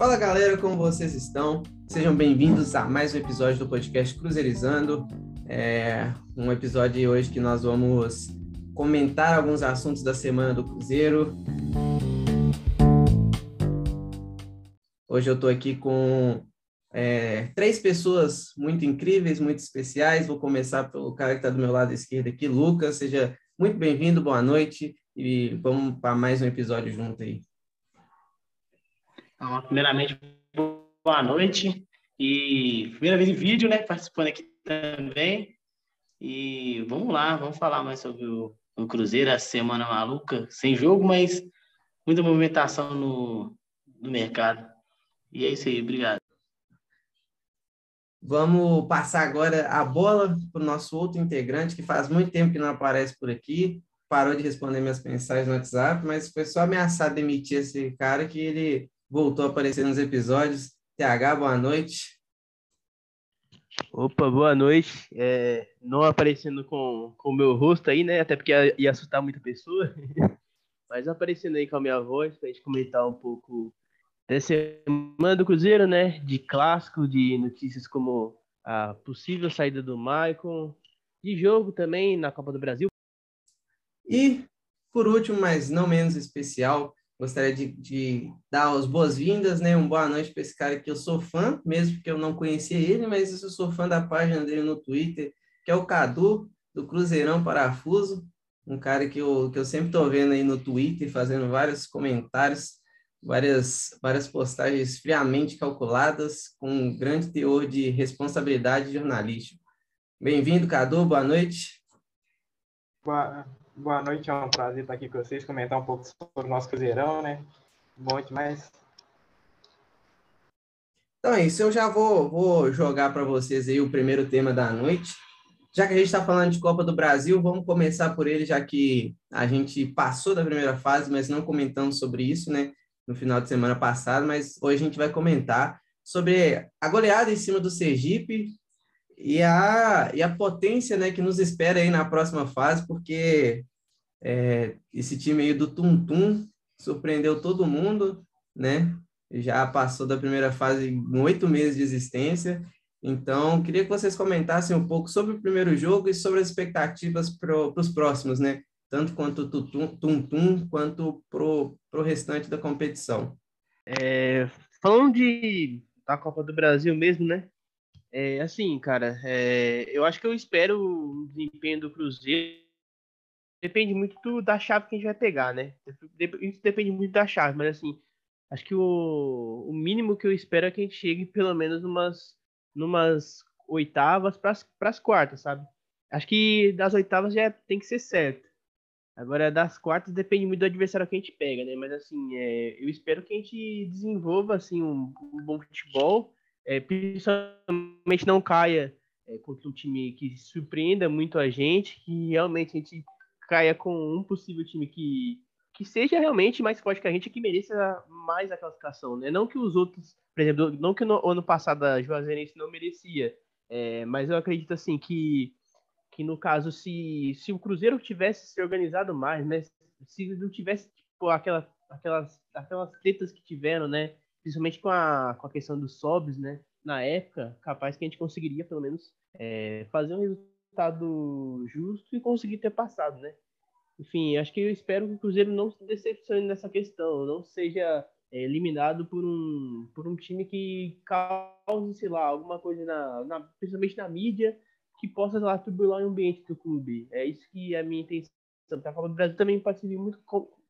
Fala galera, como vocês estão? Sejam bem-vindos a mais um episódio do podcast Cruzeirizando. É um episódio hoje que nós vamos comentar alguns assuntos da semana do Cruzeiro. Hoje eu estou aqui com é, três pessoas muito incríveis, muito especiais. Vou começar pelo cara que está do meu lado esquerdo aqui, Lucas. Seja muito bem-vindo, boa noite e vamos para mais um episódio junto aí. Então, primeiramente, boa noite. E primeira vez em vídeo, né? Participando aqui também. E vamos lá, vamos falar mais sobre o, o Cruzeiro, a semana maluca, sem jogo, mas muita movimentação no, no mercado. E é isso aí, obrigado. Vamos passar agora a bola para o nosso outro integrante, que faz muito tempo que não aparece por aqui, parou de responder minhas mensagens no WhatsApp, mas foi só ameaçar demitir esse cara que ele voltou a aparecer nos episódios. TH, boa noite. Opa, boa noite. É, não aparecendo com o meu rosto aí, né? Até porque ia, ia assustar muita pessoa. Mas aparecendo aí com a minha voz para a gente comentar um pouco dessa semana do Cruzeiro, né? De clássico, de notícias como a possível saída do Maicon, de jogo também na Copa do Brasil. E, por último, mas não menos especial, Gostaria de, de dar as boas-vindas, né? Uma boa noite para esse cara que eu sou fã, mesmo porque eu não conhecia ele, mas eu sou fã da página dele no Twitter, que é o Cadu, do Cruzeirão Parafuso, um cara que eu, que eu sempre estou vendo aí no Twitter, fazendo vários comentários, várias, várias postagens friamente calculadas, com um grande teor de responsabilidade jornalística. Bem-vindo, Cadu, boa noite. Boa, Boa noite, é um prazer estar aqui com vocês, comentar um pouco sobre o nosso Cruzeirão, né? Bom demais. Então é isso, eu já vou, vou jogar para vocês aí o primeiro tema da noite. Já que a gente está falando de Copa do Brasil, vamos começar por ele, já que a gente passou da primeira fase, mas não comentamos sobre isso, né? No final de semana passado, mas hoje a gente vai comentar sobre a goleada em cima do Sergipe e a, e a potência né, que nos espera aí na próxima fase, porque é, esse time aí do Tum Tum surpreendeu todo mundo, né? Já passou da primeira fase em oito meses de existência. Então, queria que vocês comentassem um pouco sobre o primeiro jogo e sobre as expectativas para os próximos, né? Tanto quanto o Tum Tum, quanto para o restante da competição. É, falando de, da Copa do Brasil mesmo, né? É, assim, cara, é, eu acho que eu espero o desempenho do Cruzeiro depende muito do, da chave que a gente vai pegar, né? Isso depende muito da chave, mas assim, acho que o, o mínimo que eu espero é que a gente chegue pelo menos numas, numas oitavas para as quartas, sabe? Acho que das oitavas já tem que ser certo. Agora, das quartas depende muito do adversário que a gente pega, né? Mas assim, é, eu espero que a gente desenvolva assim um, um bom futebol, é, principalmente não caia é, contra um time que surpreenda muito a gente, que realmente a gente caia com um possível time que, que seja realmente mais forte que a gente que mereça mais a classificação, né? Não que os outros, por exemplo, não que no ano passado a Juazeirense não merecia, é, mas eu acredito assim que, que no caso, se, se o Cruzeiro tivesse se organizado mais, né? Se não tivesse tipo, aquela, aquelas, aquelas tretas que tiveram, né? Principalmente com a, com a questão dos sobs, né? Na época, capaz que a gente conseguiria pelo menos é, fazer um resultado justo e conseguir ter passado, né? Enfim, acho que eu espero que o Cruzeiro não se decepcione nessa questão, não seja é, eliminado por um, por um time que cause, sei lá, alguma coisa, na, na principalmente na mídia, que possa lá turbular o ambiente do clube. É isso que é a minha intenção. A Copa do Brasil também pode servir muito,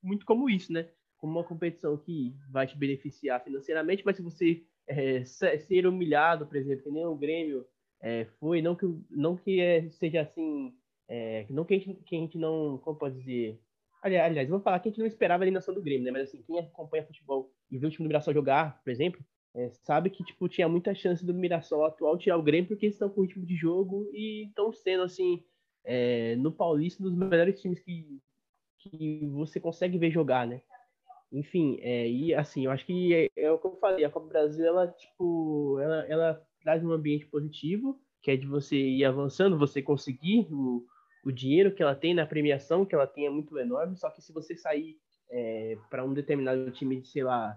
muito como isso, né? Como uma competição que vai te beneficiar financeiramente, mas se você é, ser humilhado, por exemplo, que nem o Grêmio é, foi, não que, não que é, seja assim, é, não que a, gente, que a gente não, como pode dizer, aliás, vou falar que a gente não esperava a eliminação do Grêmio, né, mas assim, quem acompanha futebol e viu o time do Mirassol jogar, por exemplo, é, sabe que, tipo, tinha muita chance do Mirassol atual tirar o Grêmio porque eles estão com ritmo de jogo e estão sendo, assim, é, no Paulista, dos melhores times que, que você consegue ver jogar, né? Enfim, é, e assim, eu acho que é, é, o que eu falei, a Copa Brasil, ela, tipo, ela, ela traz um ambiente positivo, que é de você ir avançando, você conseguir o, o dinheiro que ela tem na premiação, que ela tem é muito enorme, só que se você sair é, para um determinado time, sei lá,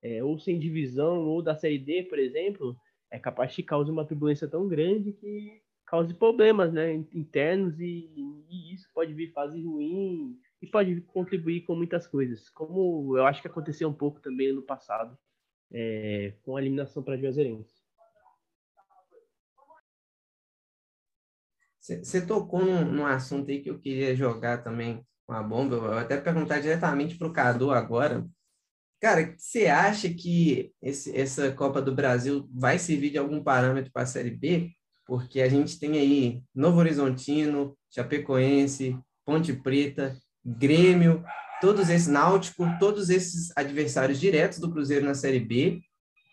é, ou sem divisão, ou da Série D, por exemplo, é capaz de causar uma turbulência tão grande que cause problemas né, internos e, e, isso pode vir fase ruim e pode contribuir com muitas coisas, como eu acho que aconteceu um pouco também no passado é, com a eliminação para Juazeirense. Você tocou num, num, assunto aí que eu queria jogar também com a bomba, eu vou até perguntar diretamente para o Cadu agora. Cara, você acha que esse, essa Copa do Brasil vai servir de algum parâmetro para a Série B? Porque a gente tem aí Novo Horizontino, Chapecoense, Ponte Preta, Grêmio, todos esses Náutico, todos esses adversários diretos do Cruzeiro na Série B,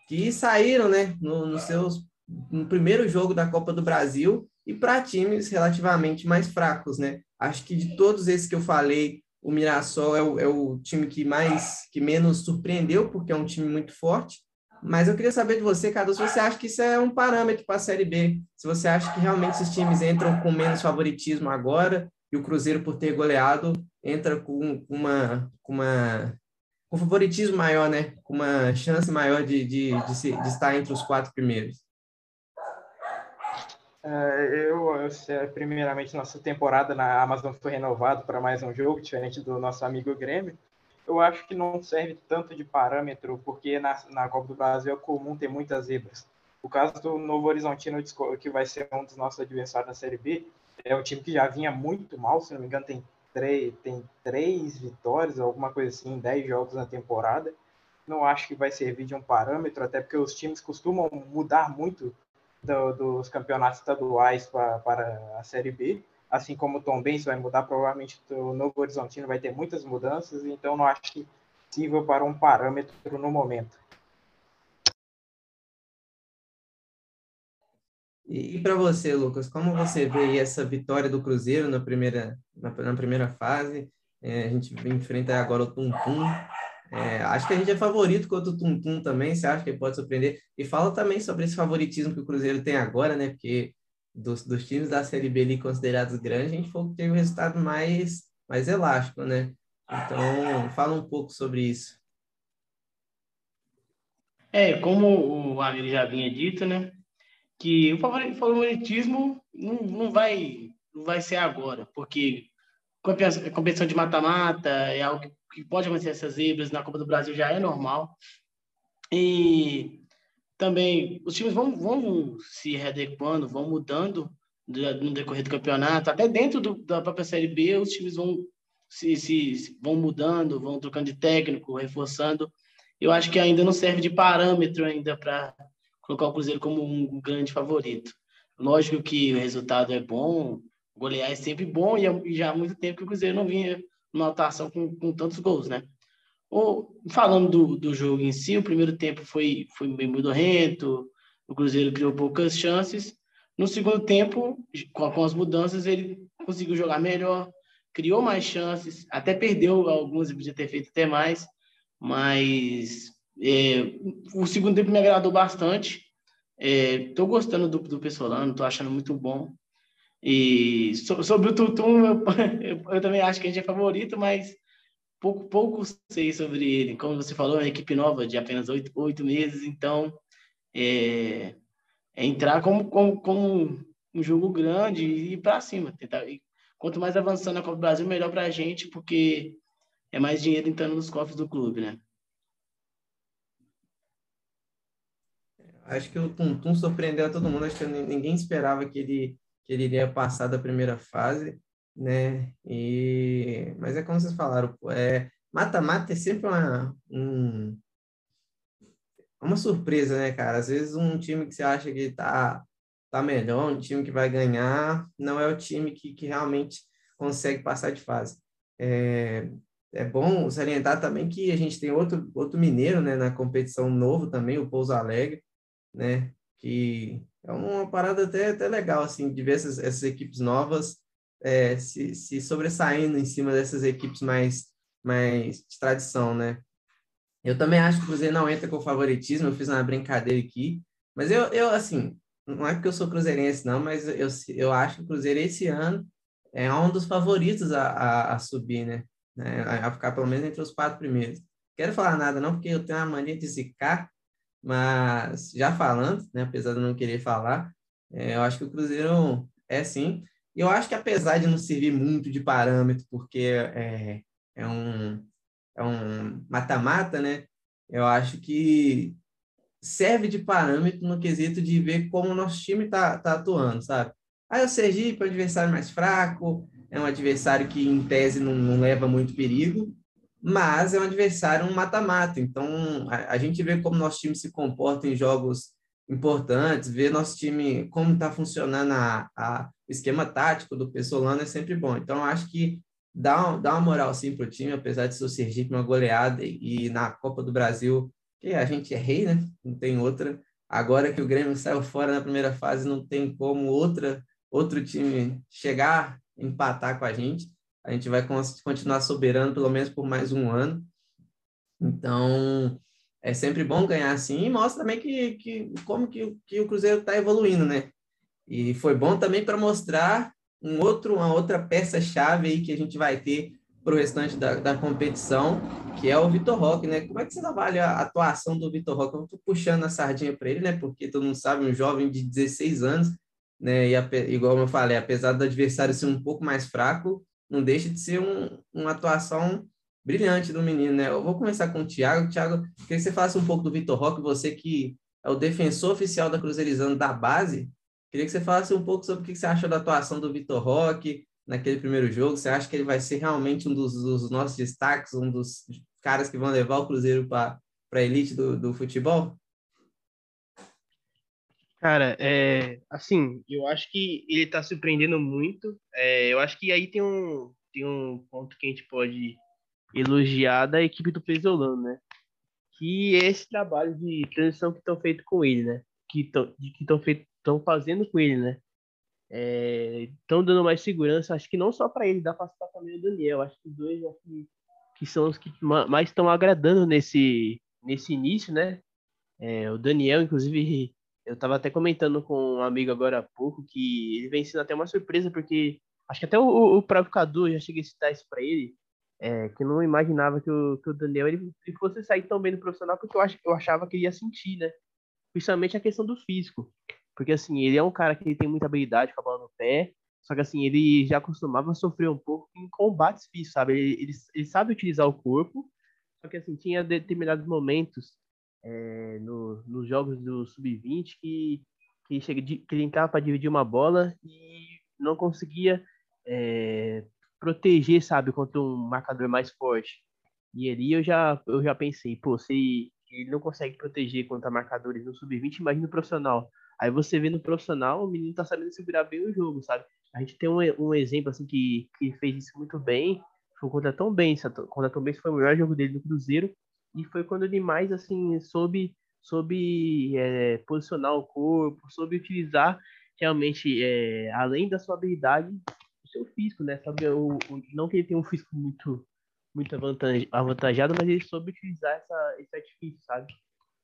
que saíram, né, no, no seus no primeiro jogo da Copa do Brasil e para times relativamente mais fracos, né? Acho que de todos esses que eu falei, o Mirassol é o, é o time que mais que menos surpreendeu, porque é um time muito forte. Mas eu queria saber de você, Cadu, se você acha que isso é um parâmetro para a Série B, se você acha que realmente esses times entram com menos favoritismo agora e o Cruzeiro, por ter goleado, entra com uma, com uma com favoritismo maior, né? Com uma chance maior de, de, de, se, de estar entre os quatro primeiros. É, eu, eu, primeiramente, nossa temporada na Amazon foi renovada para mais um jogo, diferente do nosso amigo Grêmio. Eu acho que não serve tanto de parâmetro, porque na, na Copa do Brasil é comum ter muitas zebras. O caso do Novo Horizontino, que vai ser um dos nossos adversários na Série B, é um time que já vinha muito mal, se não me engano, tem três, tem três vitórias, alguma coisa assim, em dez jogos na temporada. Não acho que vai servir de um parâmetro, até porque os times costumam mudar muito do, dos campeonatos estaduais pra, para a Série B, assim como o Tom Benz vai mudar, provavelmente o Novo Horizontino vai ter muitas mudanças, então não acho que sirva para um parâmetro no momento. E, e para você, Lucas, como você vê essa vitória do Cruzeiro na primeira, na, na primeira fase? É, a gente enfrenta agora o Tum Tum. É, acho que a gente é favorito contra o Tum Tum também. Você acha que pode surpreender? E fala também sobre esse favoritismo que o Cruzeiro tem agora, né? Porque dos, dos times da Série B ali considerados grandes, a gente foi que teve um resultado mais, mais elástico, né? Então, fala um pouco sobre isso. É, como o amigo já vinha dito, né? Que o favoritismo não, não, vai, não vai ser agora, porque competição de mata-mata é algo que pode acontecer essas zebras na Copa do Brasil já é normal. E também os times vão, vão se readequando, vão mudando no decorrer do campeonato, até dentro do, da própria Série B, os times vão se, se, vão mudando, vão trocando de técnico, reforçando. Eu acho que ainda não serve de parâmetro ainda para colocar o Cruzeiro como um grande favorito. Lógico que o resultado é bom, golear é sempre bom, e já há muito tempo que o Cruzeiro não vinha numa atuação com, com tantos gols, né? Ou, falando do, do jogo em si, o primeiro tempo foi, foi bem mudorrento, o Cruzeiro criou poucas chances. No segundo tempo, com, com as mudanças, ele conseguiu jogar melhor, criou mais chances, até perdeu algumas, podia ter feito até mais, mas é, o segundo tempo me agradou bastante. Estou é, gostando do, do Pessolano, estou achando muito bom. E so, sobre o Tutum, eu, eu, também acho que a gente é favorito, mas pouco, pouco sei sobre ele. Como você falou, é uma equipe nova de apenas oito, oito meses, então é, é entrar como, como, como, um jogo grande e ir para cima. Tentar, e quanto mais avançando a Copa do Brasil, melhor para a gente, porque é mais dinheiro entrando nos cofres do clube, né? Acho que o Tum Tum surpreendeu a todo mundo. Acho que ninguém esperava que ele, que ele iria passar da primeira fase, né? E, mas é como vocês falaram, é, mata-mata é sempre uma, um, uma surpresa, né, cara? Às vezes um time que você acha que tá, tá melhor, um time que vai ganhar, não é o time que, que realmente consegue passar de fase. É, é bom salientar também que a gente tem outro, outro mineiro né, na competição novo também, o Pouso Alegre, né? Que é uma parada até, até legal, assim, de ver essas, essas equipes novas é, se, se sobressaindo em cima dessas equipes mais, mais de tradição, né? Eu também acho que o Cruzeiro não entra com favoritismo, eu fiz uma brincadeira aqui, mas eu, eu assim, não é porque eu sou cruzeirense, não, mas eu, eu acho que o Cruzeiro esse ano é um dos favoritos a, a, a subir, né? né? A ficar pelo menos entre os quatro primeiros. quero falar nada não, porque eu tenho uma mania de zicar, mas já falando, né, apesar de não querer falar, é, eu acho que o Cruzeiro é sim. E eu acho que apesar de não servir muito de parâmetro, porque é, é um é um mata-mata, né? Eu acho que serve de parâmetro no quesito de ver como o nosso time está tá atuando, sabe? Aí o Sergipe é um adversário mais fraco, é um adversário que, em tese, não, não leva muito perigo, mas é um adversário um mata-mata. Então, a, a, gente vê como nosso time se comporta em jogos importantes, ver nosso time, como está funcionando a, a, o esquema tático do Pessolano é sempre bom. Então, acho que dá, dá uma moral sim para o time, apesar de ser o uma goleada e, e na Copa do Brasil, que a gente é rei, né? Não tem outra. Agora que o Grêmio saiu fora na primeira fase, não tem como outra outro time chegar, empatar com a gente. A gente vai continuar soberano pelo menos por mais um ano. Então, é sempre bom ganhar assim e mostra também que, que como que, que o Cruzeiro está evoluindo, né? E foi bom também para mostrar um outro, uma outra peça-chave aí que a gente vai ter para o restante da, da competição, que é o Vitor Roque, né? Como é que você avalia a atuação do Vitor Roque? Eu estou puxando a sardinha para ele, né? Porque todo mundo sabe, um jovem de 16 anos, né? E a, igual eu falei, apesar do adversário ser um pouco mais fraco, não deixa de ser um, uma atuação brilhante do menino, né? Eu vou começar com o Thiago. Thiago, queria que você falasse um pouco do Vitor Roque, você que é o defensor oficial da Cruzeirizando da base. Queria que você falasse um pouco sobre o que você achou da atuação do Vitor Roque naquele primeiro jogo. Você acha que ele vai ser realmente um dos, dos nossos destaques, um dos caras que vão levar o Cruzeiro para a elite do, do futebol? Cara, é, assim, eu acho que ele tá surpreendendo muito. É, eu acho que aí tem um, tem um ponto que a gente pode elogiar da equipe do Pesolano, né? Que é esse trabalho de transição que estão feito com ele, né? Que estão estão fazendo com ele, né? Estão é, dando mais segurança, acho que não só para ele, dá para citar também o Daniel. Acho que os dois que, que são os que mais estão agradando nesse, nesse início, né? É, o Daniel, inclusive, eu estava até comentando com um amigo agora há pouco que ele vem sendo até uma surpresa, porque acho que até o, o próprio Cadu já cheguei a citar isso para ele, é, que não imaginava que o, que o Daniel ele, ele, fosse sair tão bem no profissional, porque eu, ach, eu achava que ele ia sentir, né? Principalmente a questão do físico. Porque, assim, ele é um cara que tem muita habilidade com a bola no pé, só que, assim, ele já costumava sofrer um pouco em combates físicos, sabe? Ele, ele, ele sabe utilizar o corpo, só que, assim, tinha determinados momentos é, no, nos jogos do Sub-20 que, que, chega, que ele entrava para dividir uma bola e não conseguia é, proteger, sabe, contra um marcador mais forte. E ali eu já, eu já pensei, pô, se ele não consegue proteger contra marcadores no Sub-20, imagina no profissional. Aí você vê no profissional, o menino tá sabendo segurar bem o jogo, sabe? A gente tem um, um exemplo, assim, que, que fez isso muito bem, foi contra Tom Benz. Contra Tom Benz foi o melhor jogo dele no Cruzeiro, e foi quando ele mais, assim, soube, soube é, posicionar o corpo, soube utilizar realmente, é, além da sua habilidade, o seu físico, né? Sabe, o, o, não que ele tenha um físico muito, muito avantajado, mas ele soube utilizar essa, esse artifício, sabe?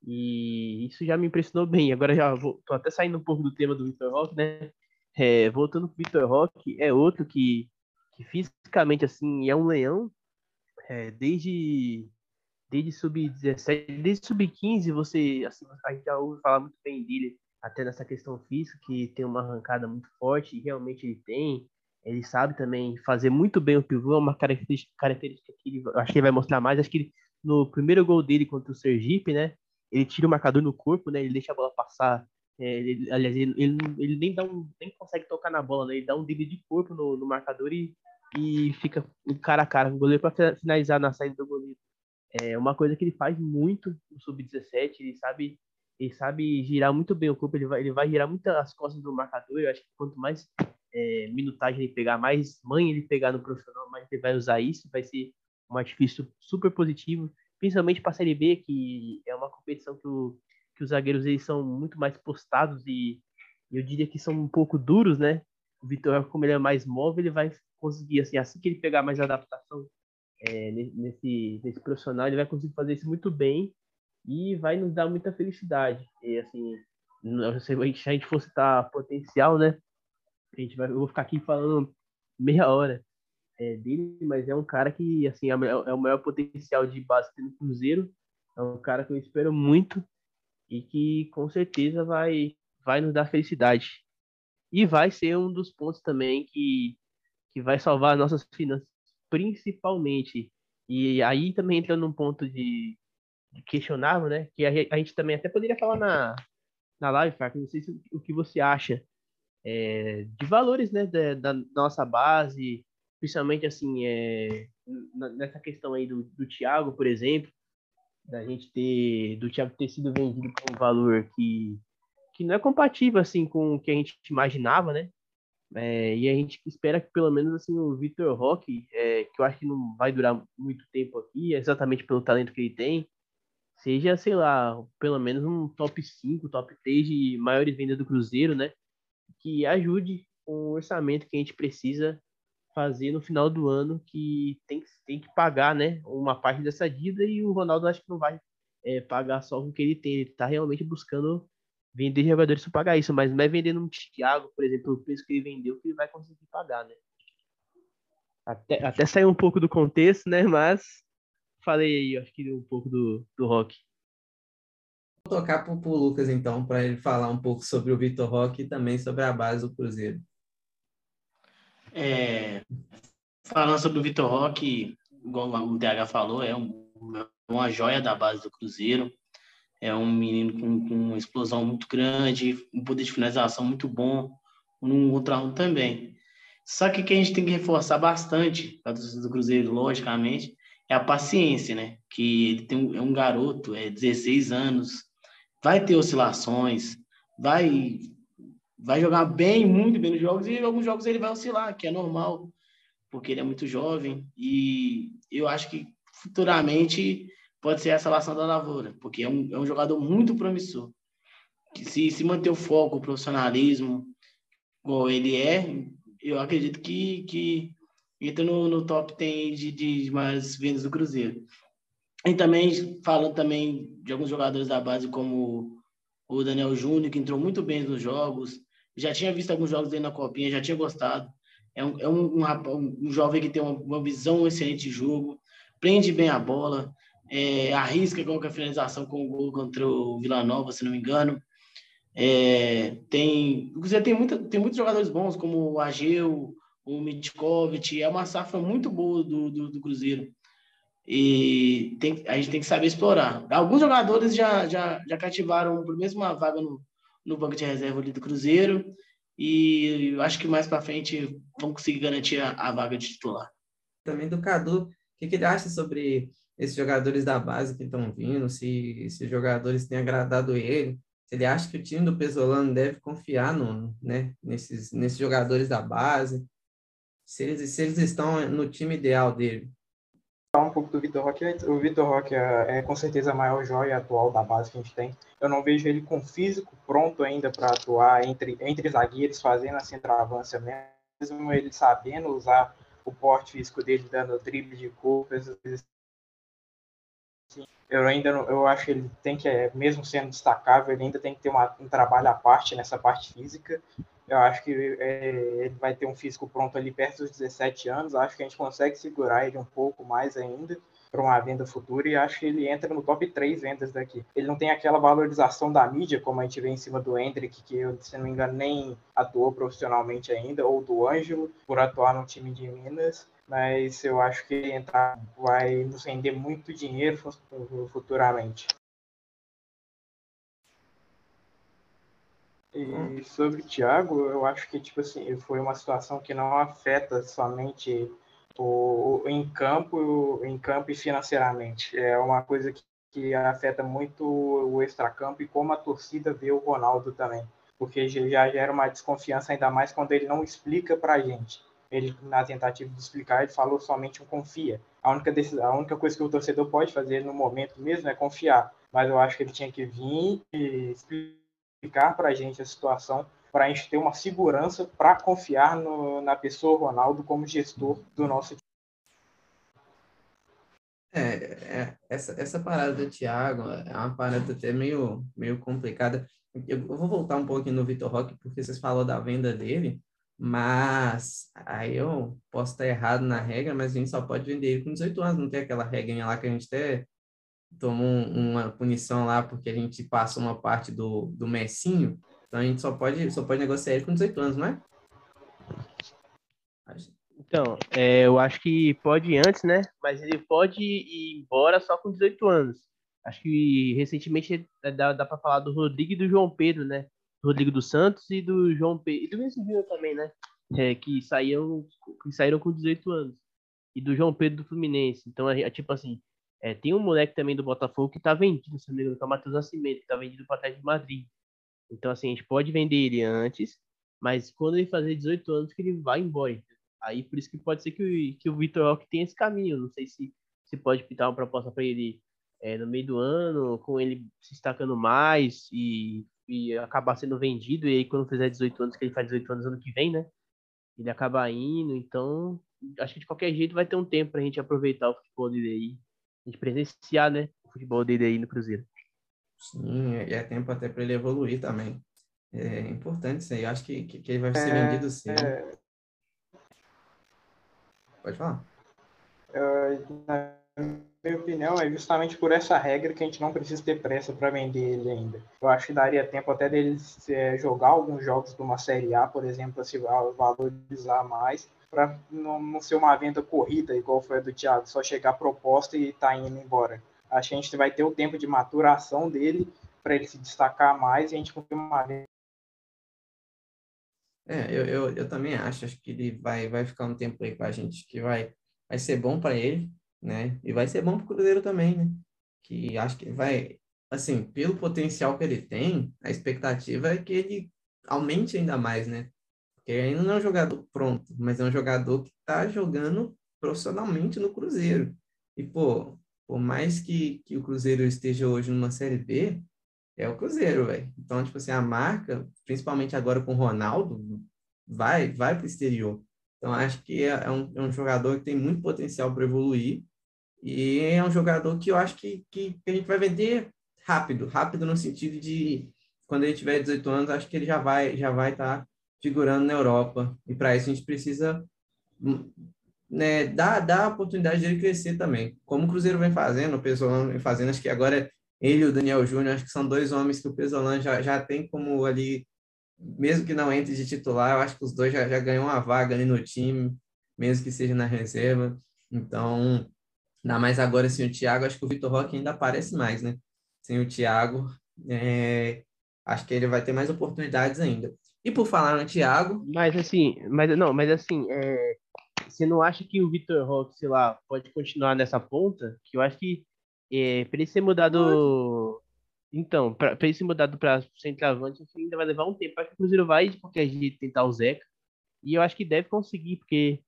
E isso já me impressionou bem. Agora já vou, tô até saindo um pouco do tema do Vitor Roque, né? É, voltando pro Vitor Roque, é outro que, que fisicamente assim é um leão. É, desde desde sub-17, desde sub-15, você assim, a gente já ouve falar muito bem dele, até nessa questão física, que tem uma arrancada muito forte, e realmente ele tem. Ele sabe também fazer muito bem o pivô, é uma característica, característica que ele, acho que ele vai mostrar mais. Acho que ele, no primeiro gol dele contra o Sergipe, né? ele tira o marcador no corpo, né? Ele deixa a bola passar. É, ele, aliás, ele, ele, ele, nem dá um, nem consegue tocar na bola, né? Ele dá um drible de corpo no, no marcador e, e fica cara a cara com o goleiro para finalizar na saída do goleiro. É uma coisa que ele faz muito no sub-17, ele sabe ele sabe girar muito bem o corpo, ele vai, ele vai girar muito as costas do marcador. Eu acho que quanto mais é, minutagem ele pegar, mais mãe ele pegar no profissional, mais ele vai usar isso, vai ser um artifício super positivo principalmente para a Série B, que é uma competição que, o, que os zagueiros eles são muito mais postados e eu diria que são um pouco duros, né? O Vitor, como ele é mais móvel, ele vai conseguir, assim, assim que ele pegar mais adaptação é, nesse, nesse profissional, ele vai conseguir fazer isso muito bem e vai nos dar muita felicidade. E, assim, se a gente fosse estar potencial, né? A gente vai, eu vou ficar aqui falando meia hora. é, dele, mas é um cara que, assim, é, é o maior potencial de base no Cruzeiro. É um cara que eu espero muito e que com certeza vai, vai nos dar felicidade. E vai ser um dos pontos também que, que vai salvar nossas finanças, principalmente. E aí também entra num ponto de, de questionável, né? Que a, a, gente também até poderia falar na, na live, Farc, não sei se, o que você acha é, de valores, né, da, da, nossa base, principalmente assim, é, nessa questão aí do, do Thiago, por exemplo, da gente ter, do Thiago ter sido vendido por um valor que, que não é compatível, assim, com o que a gente imaginava, né, é, e a gente espera que pelo menos assim o Vitor Roque, é, que eu acho que não vai durar muito tempo aqui, exatamente pelo talento que ele tem, seja, sei lá, pelo menos um top 5, top 3 de maiores vendas do Cruzeiro, né? Que ajude com o orçamento que a gente precisa fazer no final do ano, que tem, tem que pagar, né? Uma parte dessa dívida e o Ronaldo acho que não vai é, pagar só com o que ele tem, ele tá realmente buscando vender jogadores para pagar isso, mas não é vendendo um Thiago, por exemplo, o preço que ele vendeu que ele vai conseguir pagar, né? Até, até saiu um pouco do contexto, né? Mas falei aí, acho que um pouco do, do rock. Vou tocar para o Lucas, então, para ele falar um pouco sobre o Vitor Roque e também sobre a base do Cruzeiro. É, falando sobre o Vitor Roque, igual o DH falou, é um, uma joia da base do Cruzeiro. É um menino com, com uma explosão muito grande, um poder de finalização muito bom, no outro round também. Só que que a gente tem que reforçar bastante, para do Cruzeiro, logicamente, é a paciência, né? Que ele tem um, é um garoto, é 16 anos, vai ter oscilações, vai vai jogar bem, muito bem nos jogos, e alguns jogos ele vai oscilar, que é normal, porque ele é muito jovem, e eu acho que futuramente pode ser a salvação da lavoura, porque é um, é um jogador muito promissor. Que se, se manter o foco, o profissionalismo, igual ele é, eu acredito que, que entra no, no top 10 de, de mais vendas do Cruzeiro. E também, falando também de alguns jogadores da base, como o Daniel Júnior, que entrou muito bem nos jogos, já tinha visto alguns jogos dele na Copinha, já tinha gostado. É um, é um, um, um jovem que tem uma, uma, visão excelente de jogo, prende bem a bola, é, arrisca a finalização com o gol contra o Vila Nova, se não me engano. É, tem, Cruzeiro tem, muita, tem muitos jogadores bons, como o Ageu, o Mitkovic, é uma safra muito boa do, do, do Cruzeiro. E tem, a gente tem que saber explorar. Alguns jogadores já, já, já cativaram por mesmo uma vaga no, no banco de reserva ali do Cruzeiro. E eu acho que mais para frente vão conseguir garantir a, a, vaga de titular. Também do Cadu, o que, que ele acha sobre esses jogadores da base que estão vindo? Se esses jogadores têm agradado ele? Se ele acha que o time do Pesolano deve confiar no, né, nesses, nesses jogadores da base? se eles, se eles estão no time ideal dele. Falar um pouco do Vitor Roque. O Vitor Roque é, é, com certeza a maior joia atual da base que a gente tem. Eu não vejo ele com físico pronto ainda para atuar entre, entre zagueiros, fazendo a centroavança mesmo, ele sabendo usar o porte físico dele, dando drible de assim. Eu ainda não, eu acho que ele tem que, mesmo sendo destacável, ele ainda tem que ter uma, um trabalho à parte nessa parte física. Eu acho que é, ele vai ter um físico pronto ali perto dos 17 anos. Acho que a gente consegue segurar ele um pouco mais ainda para uma venda futura e acho que ele entra no top 3 vendas daqui. Ele não tem aquela valorização da mídia, como a gente vê em cima do Hendrick, que, se não me engano, nem atuou profissionalmente ainda, ou do Ângelo, por atuar no time de Minas. Mas eu acho que entrar vai nos render muito dinheiro futuramente. E sobre o Thiago, eu acho que tipo assim, foi uma situação que não afeta somente o, em campo, em campo e financeiramente. É uma coisa que, que afeta muito o extracampo e como a torcida vê o Ronaldo também, porque já gera uma desconfiança ainda mais quando ele não explica para a gente. Ele na tentativa de explicar, ele falou somente um confia. A única decisão, a única coisa que o torcedor pode fazer no momento mesmo é confiar. Mas eu acho que ele tinha que vir e explicar para a gente a situação, para a gente ter uma segurança para confiar no, na pessoa Ronaldo como gestor do nosso time. É, é, essa, essa parada do Thiago é uma parada até meio, meio complicada. Eu vou voltar um pouquinho no Vitor Roque, porque vocês falaram da venda dele, Mas aí eu posso estar errado na regra, mas a gente só pode vender ele com 18 anos. Não tem aquela regrinha lá que a gente até tomou uma punição lá porque a gente passa uma parte do, do Messinho. Então a gente só pode, só pode negociar ele com 18 anos, não é? Então, é, eu acho que pode antes, né? Mas ele pode ir embora só com 18 anos. Acho que recentemente dá, dá para falar do Rodrigo e do João Pedro, né? Rodrigo dos Santos e do João Pedro. E do Vinícius Júnior também, né? É, que, saíram, que saíram com 18 anos. E do João Pedro do Fluminense. Então, é, é tipo assim, é, tem um moleque também do Botafogo que tá vendido, se não me engano, que é o Matheus Nascimento, que tá vendido para trás de Madrid. Então, assim, a gente pode vender ele antes, mas quando ele fazer 18 anos, que ele vai embora. Aí, por isso que pode ser que o, que o Vitor Roque tenha esse caminho. Não sei se, se pode pintar uma proposta para ele é, no meio do ano, com ele se destacando mais e, e acabar sendo vendido. E aí, quando fizer 18 anos, que ele faz 18 anos ano que vem, né? Ele acaba indo. Então, acho que de qualquer jeito vai ter um tempo para a gente aproveitar o futebol dele aí. A gente presenciar, né? O futebol dele aí no Cruzeiro. Sim, e é tempo até para ele evoluir também. É importante isso aí. Eu acho que, que, que ele vai ser é, vendido sim. É... Pode falar. Na minha opinião, é justamente por essa regra que a gente não precisa ter pressa para vender ele ainda. Eu acho que daria tempo até dele é, jogar alguns jogos de uma Série A, por exemplo, se valorizar mais, para não, não, ser uma venda corrida, igual foi a do Thiago, só chegar a proposta e tá indo embora. Acho que a gente vai ter o tempo de maturação dele para ele se destacar mais e a gente conseguir uma venda é, eu, eu, eu também acho, acho que ele vai, vai ficar um tempo aí com a gente, que vai, vai ser bom para ele, né? E vai ser bom para o Cruzeiro também, né? Que acho que vai, assim, pelo potencial que ele tem, a expectativa é que ele aumente ainda mais, né? Porque ainda não é um jogador pronto, mas é um jogador que está jogando profissionalmente no Cruzeiro. E, pô, por mais que, que o Cruzeiro esteja hoje numa Série B, é o Cruzeiro, velho. Então, tipo assim, a marca, principalmente agora com o Ronaldo, vai, vai para o exterior. Então, acho que é, é um, é um jogador que tem muito potencial para evoluir e é um jogador que eu acho que, que, que, a gente vai vender rápido, rápido no sentido de quando ele tiver 18 anos, acho que ele já vai já vai estar tá figurando na Europa. E para isso a gente precisa né, dar, dar a oportunidade dele crescer também. Como o Cruzeiro vem fazendo, o pessoal vem fazendo, acho que agora ele e o Daniel Júnior, acho que são dois homens que o Pesolan já, já tem como ali, mesmo que não entre de titular, eu acho que os dois já, já ganham uma vaga ali no time, mesmo que seja na reserva. Então, ainda mais agora sem o Thiago, acho que o Vitor Roque ainda aparece mais, né? Sem o Thiago, é, acho que ele vai ter mais oportunidades ainda. E por falar no Thiago. Mas assim, mas não, mas assim, é, você não acha que o Vitor Roque, sei lá, pode continuar nessa ponta? Que eu acho que é, para ele ser mudado. Então, para ele ser mudado para centroavante, ainda vai levar um tempo. Acho que o Cruzeiro vai de qualquer jeito tentar o Zeca. E eu acho que deve conseguir, porque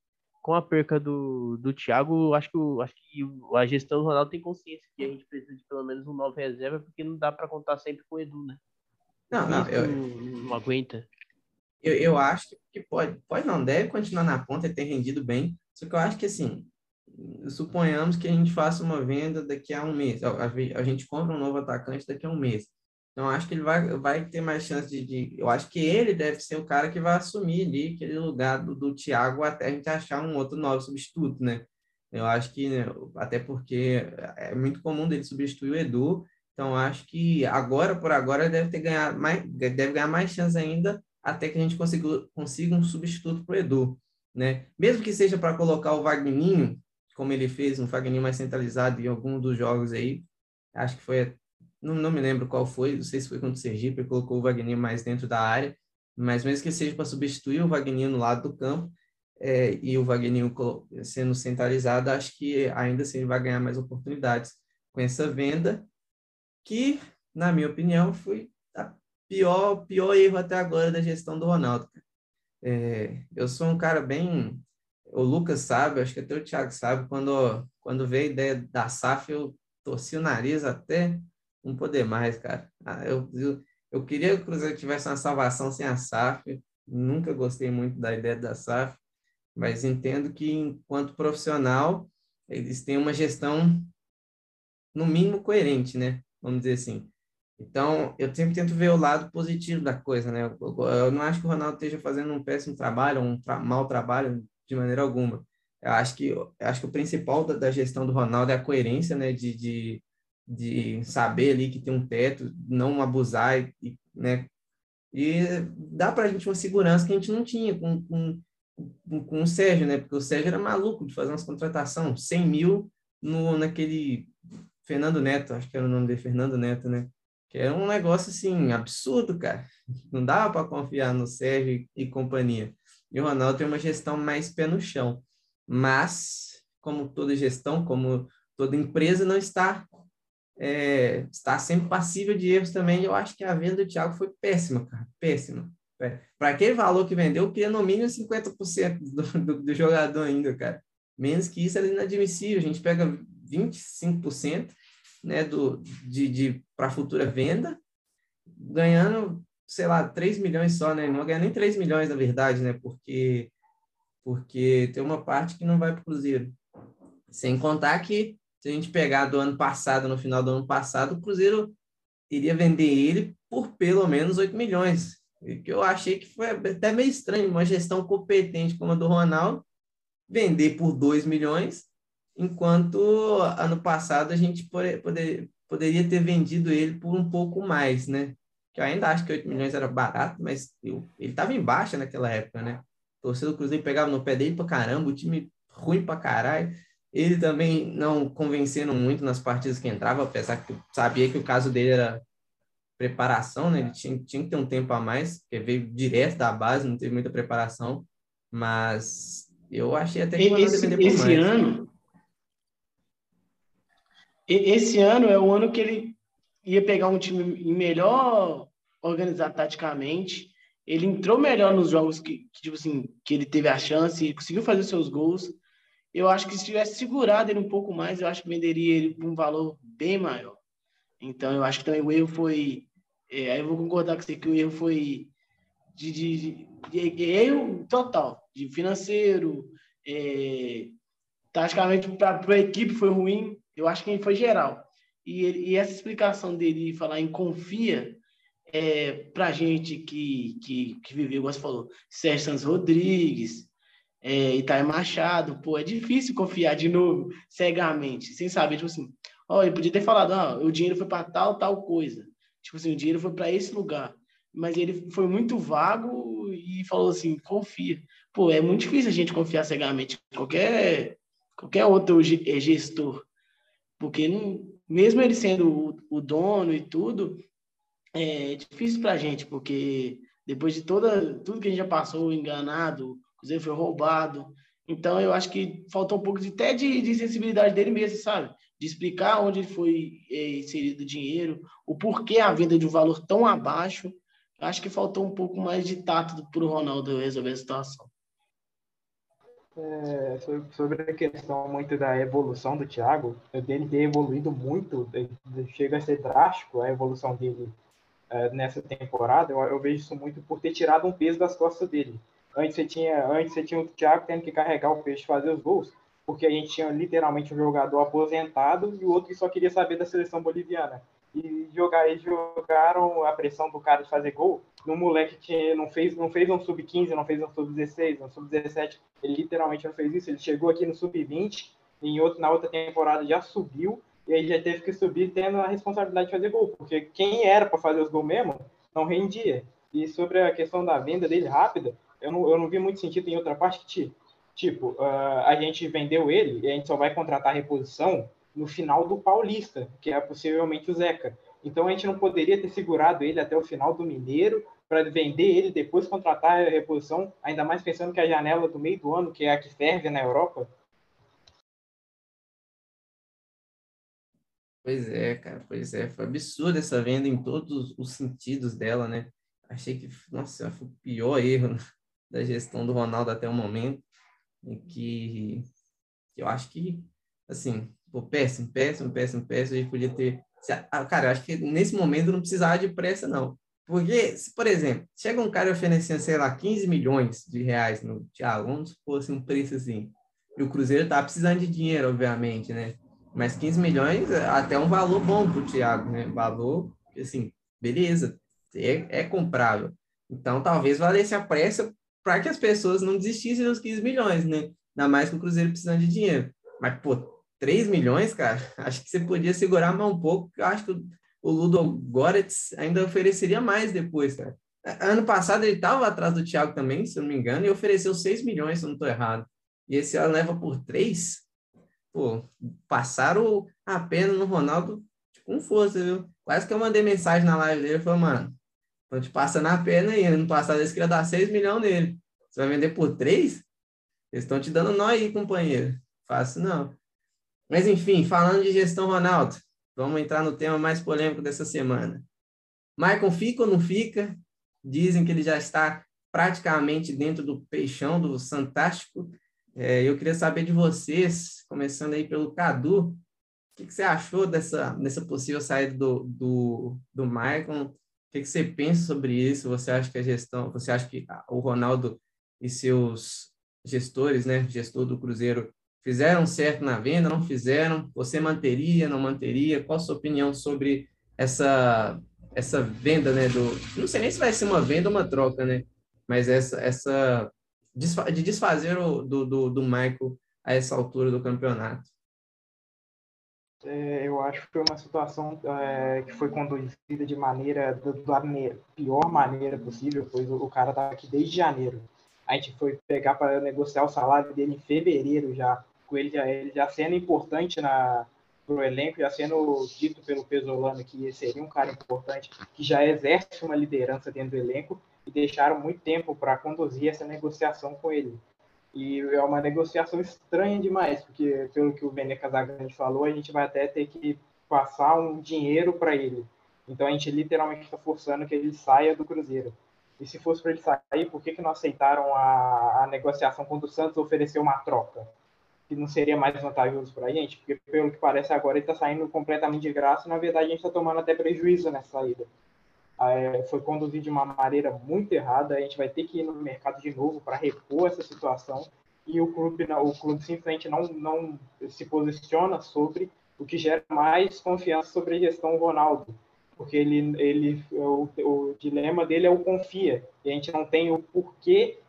com a perca do, do Thiago, acho que, acho que a gestão do Ronaldo tem consciência que a gente precisa de pelo menos um novo reserva, porque não dá para contar sempre com o Edu, né? Não, não, eu, não aguenta. Eu, eu acho que pode, pode não, deve continuar na ponta e ter rendido bem. Só que eu acho que assim, suponhamos que a gente faça uma venda daqui a um mês, a, gente compra um novo atacante daqui a um mês. Então, acho que ele vai, vai ter mais chance de, de, Eu acho que ele deve ser o cara que vai assumir ali aquele lugar do, do Thiago até a gente achar um outro novo substituto, né? Eu acho que, né, até porque é muito comum dele substituir o Edu, então acho que agora por agora deve ter ganhar mais, deve ganhar mais chance ainda até que a gente consiga, consiga um substituto para o Edu, né? Mesmo que seja para colocar o Wagninho, como ele fez um Fagner mais centralizado em algum dos jogos aí. Acho que foi, não, não me lembro qual foi, não sei se foi contra o Sergipe, colocou o Wagner mais dentro da área, mas mesmo que seja para substituir o Wagner no lado do campo, é, e o Wagner sendo centralizado, acho que ainda assim vai ganhar mais oportunidades com essa venda, que, na minha opinião, foi a pior, pior erro até agora da gestão do Ronaldo. É, eu sou um cara bem o Lucas sabe, acho que até o Thiago sabe, quando, quando veio a ideia da SAF, eu torci o nariz até não poder mais, cara. Ah, eu, eu, eu queria que o Cruzeiro tivesse uma salvação sem a SAF, nunca gostei muito da ideia da SAF, mas entendo que, enquanto profissional, eles têm uma gestão, no mínimo, coerente, né? Vamos dizer assim. Então, eu sempre tento ver o lado positivo da coisa, né? Eu, eu não acho que o Ronaldo esteja fazendo um péssimo trabalho, um tra mau trabalho de maneira alguma. Eu acho que, acho que o principal da, da, gestão do Ronaldo é a coerência, né? De, de, de saber ali que tem um teto, não abusar, e, né? E dá para a gente uma segurança que a gente não tinha com, com, com o Sérgio, né? Porque o Sérgio era maluco de fazer umas contratações, 100 mil no, naquele Fernando Neto, acho que era o nome dele, Fernando Neto, né? que é um negócio assim absurdo, cara. Não dava para confiar no Sérgio e companhia. E o Ronaldo tem uma gestão mais pé no chão. Mas, como toda gestão, como toda empresa, não está é, está sempre passível de erros também. Eu acho que a venda do Thiago foi péssima, cara. Péssima. Para aquele valor que vendeu, queria no mínimo 50% do, do, do jogador ainda, cara. Menos que isso era inadmissível. A gente pega 25% né, do, de, de para futura venda, ganhando, sei lá, 3 milhões só, né? Não ganha nem 3 milhões, na verdade, né? Porque, porque tem uma parte que não vai para o Cruzeiro. Sem contar que, se a gente pegar do ano passado, no final do ano passado, o Cruzeiro iria vender ele por pelo menos 8 milhões. Que eu achei que foi até meio estranho, uma gestão competente como a do Ronaldo, vender por 2 milhões enquanto ano passado a gente poder, poderia ter vendido ele por um pouco mais, né? Que eu ainda acho que 8 milhões era barato, mas eu, ele estava em baixa naquela época, né? O torcedor do Cruzeiro pegava no pé dele pra caramba, o time ruim pra caralho. Ele também não convencendo muito nas partidas que entrava, apesar que eu sabia que o caso dele era preparação, né? Ele tinha, tinha que ter um tempo a mais, porque veio direto da base, não teve muita preparação. Mas eu achei até que esse, esse ano esse ano é o ano que ele ia pegar um time melhor organizado taticamente. Ele entrou melhor nos jogos que, que, tipo assim, que ele teve a chance, e conseguiu fazer seus gols. Eu acho que se tivesse segurado ele um pouco mais, eu acho que venderia ele por um valor bem maior. Então, eu acho que também o erro foi. É, aí eu vou concordar com você que o erro foi de, de, de, de erro total, de financeiro, é, taticamente para a equipe foi ruim, eu acho que foi geral. E, e essa explicação dele falar em confia é, para gente que, que, que viveu, como você falou, Sérgio Santos Rodrigues, é, Itaí Machado, pô, é difícil confiar de novo, cegamente, sem saber, tipo assim, ó, ele podia ter falado, ah, o dinheiro foi para tal, tal coisa. Tipo assim, o dinheiro foi para esse lugar. Mas ele foi muito vago e falou assim, confia. Pô, é muito difícil a gente confiar cegamente qualquer, qualquer outro gestor porque não, mesmo ele sendo o, o, dono e tudo, é difícil para a gente, porque depois de toda, tudo que a gente já passou, enganado, Cruzeiro foi roubado, então eu acho que faltou um pouco de, até de, de sensibilidade dele mesmo, sabe? De explicar onde foi é, inserido o dinheiro, o porquê a venda de um valor tão abaixo. Acho que faltou um pouco mais de tato para o Ronaldo resolver a situação é, sobre a questão muito da evolução do Thiago, dele ter evoluído muito, chega a ser drástico a evolução dele é, nessa temporada, eu, eu, vejo isso muito por ter tirado um peso das costas dele. Antes você tinha, antes você tinha o Thiago tendo que carregar o peixe fazer os gols, porque a gente tinha literalmente um jogador aposentado e o outro que só queria saber da seleção boliviana. E jogar, eles jogaram a pressão do cara de fazer gol no moleque que não fez, não fez um sub-15, não fez um sub-16, um sub-17. Ele literalmente não fez isso. Ele chegou aqui no sub-20, em outro, na outra temporada já subiu, e aí já teve que subir tendo a responsabilidade de fazer gol, porque quem era para fazer os gols mesmo não rendia. E sobre a questão da venda dele rápida, eu não, eu não vi muito sentido em outra parte que, tipo, uh, a gente vendeu ele e a gente só vai contratar a reposição no final do Paulista, que é possivelmente o Zeca. Então a gente não poderia ter segurado ele até o final do Mineiro para vender ele depois contratar a reposição, ainda mais pensando que a janela do meio do ano, que é a que ferve na Europa. Pois é, cara, pois é, foi absurda essa venda em todos os sentidos dela, né? Achei que, nossa, foi o pior erro da gestão do Ronaldo até o momento, e que eu acho que, assim, pô, péssimo, péssimo, péssimo, péssimo, a gente podia ter cara, acho que nesse momento não precisava de pressa, não. Porque, se, por exemplo, chega um cara oferecendo, sei lá, 15 milhões de reais no Thiago, vamos supor assim, um preço assim. E o Cruzeiro tá precisando de dinheiro, obviamente, né? Mas 15 milhões é até um valor bom para o Thiago, né? Valor assim, beleza, é, é comprável. Então, talvez valesse a pressa para que as pessoas não desistissem dos 15 milhões, né? Ainda mais com o Cruzeiro precisando de dinheiro. Mas, pô, 3 milhões, cara, acho que você podia segurar mais um pouco, acho que o Ludo Goretz ainda ofereceria mais depois, cara. Ano passado ele estava atrás do Thiago também, se eu não me engano, e ofereceu 6 milhões, se eu não estou errado. E esse ano leva por 3. Pô, passaram a pena no Ronaldo com força, viu? Quase que eu mandei mensagem na live dele e falei, mano, estão te passando a pena aí. Ano passado eles queriam dar 6 milhões nele. Você vai vender por 3? Eles estão te dando nó aí, companheiro. Fácil não. Mas enfim, falando de gestão, Ronaldo, vamos entrar no tema mais polêmico dessa semana. Maicon fica ou não fica? Dizem que ele já está praticamente dentro do peixão do Fantástico. É, eu queria saber de vocês, começando aí pelo Cadu, o que, que você achou dessa, dessa possível saída do, do, do? Que, que você pensa sobre isso? Você acha que a gestão, você acha que o Ronaldo e seus gestores, né, gestor do Cruzeiro, Fizeram certo na venda, não fizeram? Você manteria, não manteria? Qual a sua opinião sobre essa essa venda, né, do não sei nem se vai ser uma venda ou uma troca, né? Mas essa essa de desfazer o, do, do, do Michael a essa altura do campeonato. É, eu acho que foi uma situação é, que foi conduzida de maneira da pior maneira possível, pois o, o cara estava aqui desde janeiro. A gente foi pegar para negociar o salário dele em fevereiro já com ele já, ele já sendo importante na pro elenco, já sendo dito pelo Pesolano que seria um cara importante, que já exerce uma liderança dentro do elenco, e deixaram muito tempo para conduzir essa negociação com ele. E é uma negociação estranha demais, porque pelo que o Vene Casagrande falou, a gente vai até ter que passar um dinheiro para ele. Então a gente literalmente está forçando que ele saia do Cruzeiro. E se fosse para ele sair, por que, que não aceitaram a, a negociação quando o Santos ofereceu uma troca? que não seria mais vantajoso para a gente, porque pelo que parece agora ele está saindo completamente de graça e na verdade a gente está tomando até prejuízo nessa saída. É, foi conduzido de uma maneira muito errada, a gente vai ter que ir no mercado de novo para repor essa situação e o clube, o clube simplesmente não, não se posiciona sobre o que gera mais confiança sobre a gestão Ronaldo, porque ele, ele o, o dilema dele é o confia, e a gente não tem o porquê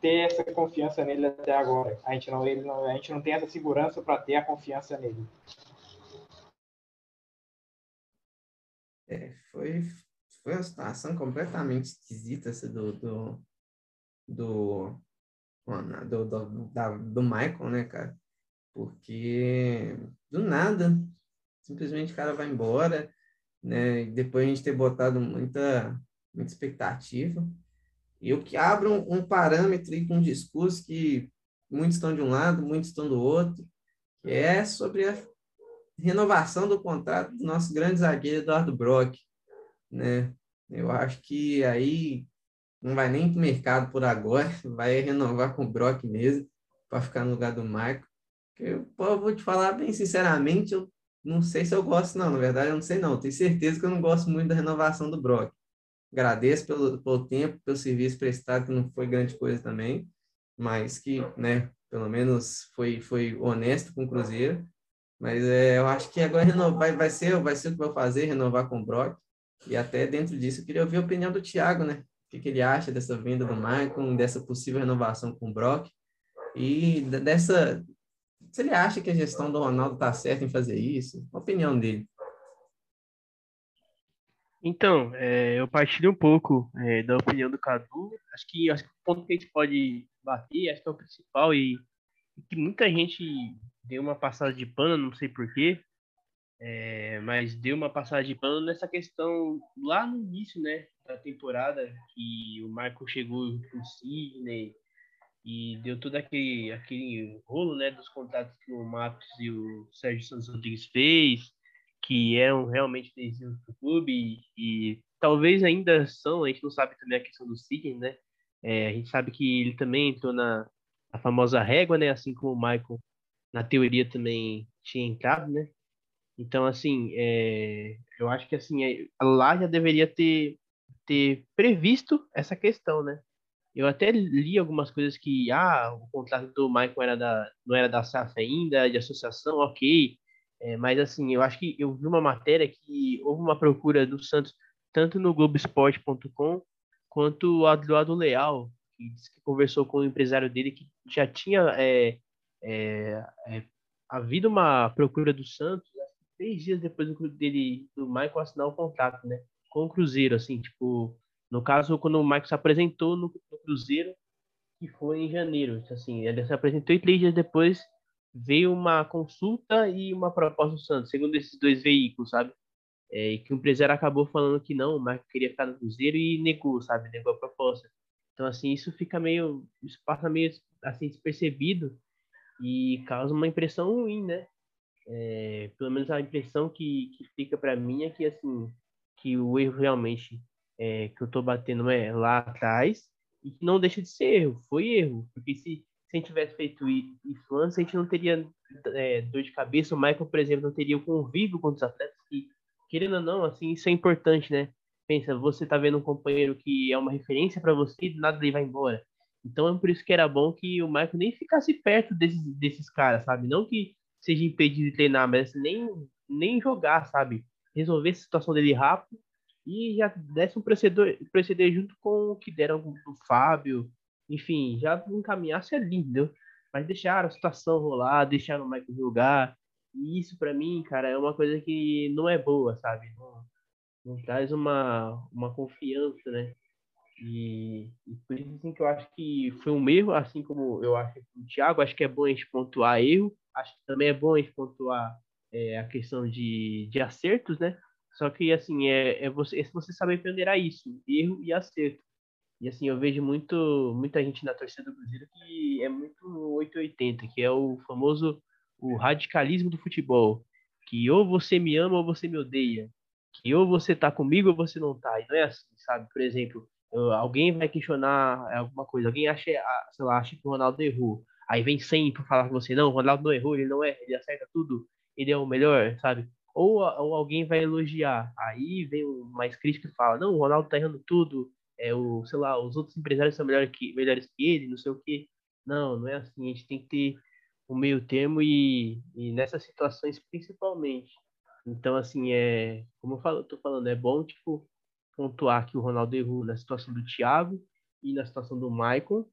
ter essa confiança nele até agora. A gente não, ele não, a gente não tem essa segurança para ter a confiança nele. É, foi, foi uma situação completamente esquisita essa do, do, do, do, do, da, do Michael, né, cara? Porque do nada, simplesmente o cara vai embora, né? E depois a gente ter botado muita, muita expectativa. E eu que abro um, um parâmetro e um discurso que muitos estão de um lado, muitos estão do outro, que é sobre a renovação do contrato do nosso grande zagueiro Eduardo Brock, né? Eu acho que aí não vai nem para o mercado por agora, vai renovar com o Brock mesmo, para ficar no lugar do Marco. Eu, pô, vou te falar bem sinceramente, eu não sei se eu gosto, não. Na verdade, eu não sei, não. Tenho certeza que eu não gosto muito da renovação do Brock. Agradeço pelo, pelo tempo, pelo serviço prestado, que não foi grande coisa também, mas que, né, pelo menos foi, foi honesto com o Cruzeiro. Mas é, eu acho que agora renovar, vai, ser, vai ser o que eu vou fazer, renovar com o Brock. E até dentro disso, eu queria ouvir a opinião do Thiago, né? O que, que ele acha dessa venda do Maicon, dessa possível renovação com o Brock. E dessa. Se ele acha que a gestão do Ronaldo está certa em fazer isso, a opinião dele. Então, é, eu partilho um pouco é, da opinião do Cadu. Acho que, acho que o ponto que a gente pode bater, acho que é o principal, e, e que muita gente deu uma passada de pano, não sei porquê, é, mas deu uma passada de pano nessa questão lá no início né, da temporada, que o Michael chegou com o Sidney e deu todo aquele, aquele rolo né, dos contatos que o Matos e o Sérgio Santos Rodrigues fez que eram realmente decisivos o clube e, e, talvez ainda são, a gente não sabe também a questão do Sidney, né? É, a gente sabe que ele também entrou na, na famosa régua, né? Assim como o Michael, na teoria, também tinha entrado, né? Então, assim, é, eu acho que assim, é, lá já deveria ter, ter previsto essa questão, né? Eu até li algumas coisas que, ah, o contrato do Michael era da, não era da SAF ainda, de associação, ok, É, mas assim, eu acho que eu vi uma matéria que houve uma procura do Santos tanto no Globoesporte.com quanto a do Leal, que disse que conversou com o empresário dele que já tinha é, havido uma procura do Santos três dias depois do dele do Michael assinar o contrato, né, com o Cruzeiro, assim, tipo, no caso quando o Michael se apresentou no, no Cruzeiro, que foi em janeiro, assim, ele se apresentou e três dias depois veio uma consulta e uma proposta do Santos, segundo esses dois veículos, sabe? É, e que o empresário acabou falando que não, mas queria ficar no Cruzeiro e negou, sabe? Negou a proposta. Então, assim, isso fica meio. Isso passa meio assim despercebido e causa uma impressão ruim, né? É, pelo menos a impressão que, que fica para mim é que, assim, que o erro realmente é, que eu tô batendo é lá atrás e que não deixa de ser erro. Foi erro, porque se se a gente tivesse feito isso antes, a gente não teria é, dor de cabeça. O Michael, por exemplo, não teria o convívio com os atletas. Que, querendo ou não, assim, isso é importante, né? Pensa, você tá vendo um companheiro que é uma referência para você e do nada ele vai embora. Então é por isso que era bom que o Michael nem ficasse perto desses, desses caras, sabe? Não que seja impedido de treinar, mas nem, nem jogar, sabe? Resolver a situação dele rápido e já desse um proceder, proceder junto com o que deram do Fábio, enfim, já encaminhasse ali, entendeu? Mas deixaram a situação rolar, deixaram o Michael jogar. E isso, para mim, cara, é uma coisa que não é boa, sabe? Não, não traz uma, uma confiança, né? E, e, por isso assim, que eu acho que foi um erro, assim como eu acho que o Thiago, acho que é bom a gente pontuar erro, acho que também é bom a gente pontuar é, a questão de, de acertos, né? Só que, assim, é, é você, é você saber ponderar isso, erro e acerto. E assim, eu vejo muito, muita gente na torcida do Cruzeiro que é muito 880, que é o famoso o radicalismo do futebol, que ou você me ama ou você me odeia, que ou você tá comigo ou você não tá. E não é assim, sabe? Por exemplo, alguém vai questionar alguma coisa, alguém acha, sei lá, acha que o Ronaldo errou. Aí vem sempre falar com você, não, o Ronaldo não errou, ele não é, ele acerta tudo, ele é o melhor, sabe? Ou, ou alguém vai elogiar, aí vem mais crítico e fala, não, o Ronaldo tá errando tudo, é o, sei lá, os outros empresários são melhor que, melhores que ele, não sei o quê. Não, não é assim. A gente tem que ter o meio termo e, e nessas situações principalmente. Então, assim, é, como eu falo, tô falando, é bom, tipo, pontuar que o Ronaldo errou na situação do Thiago e na situação do Michael.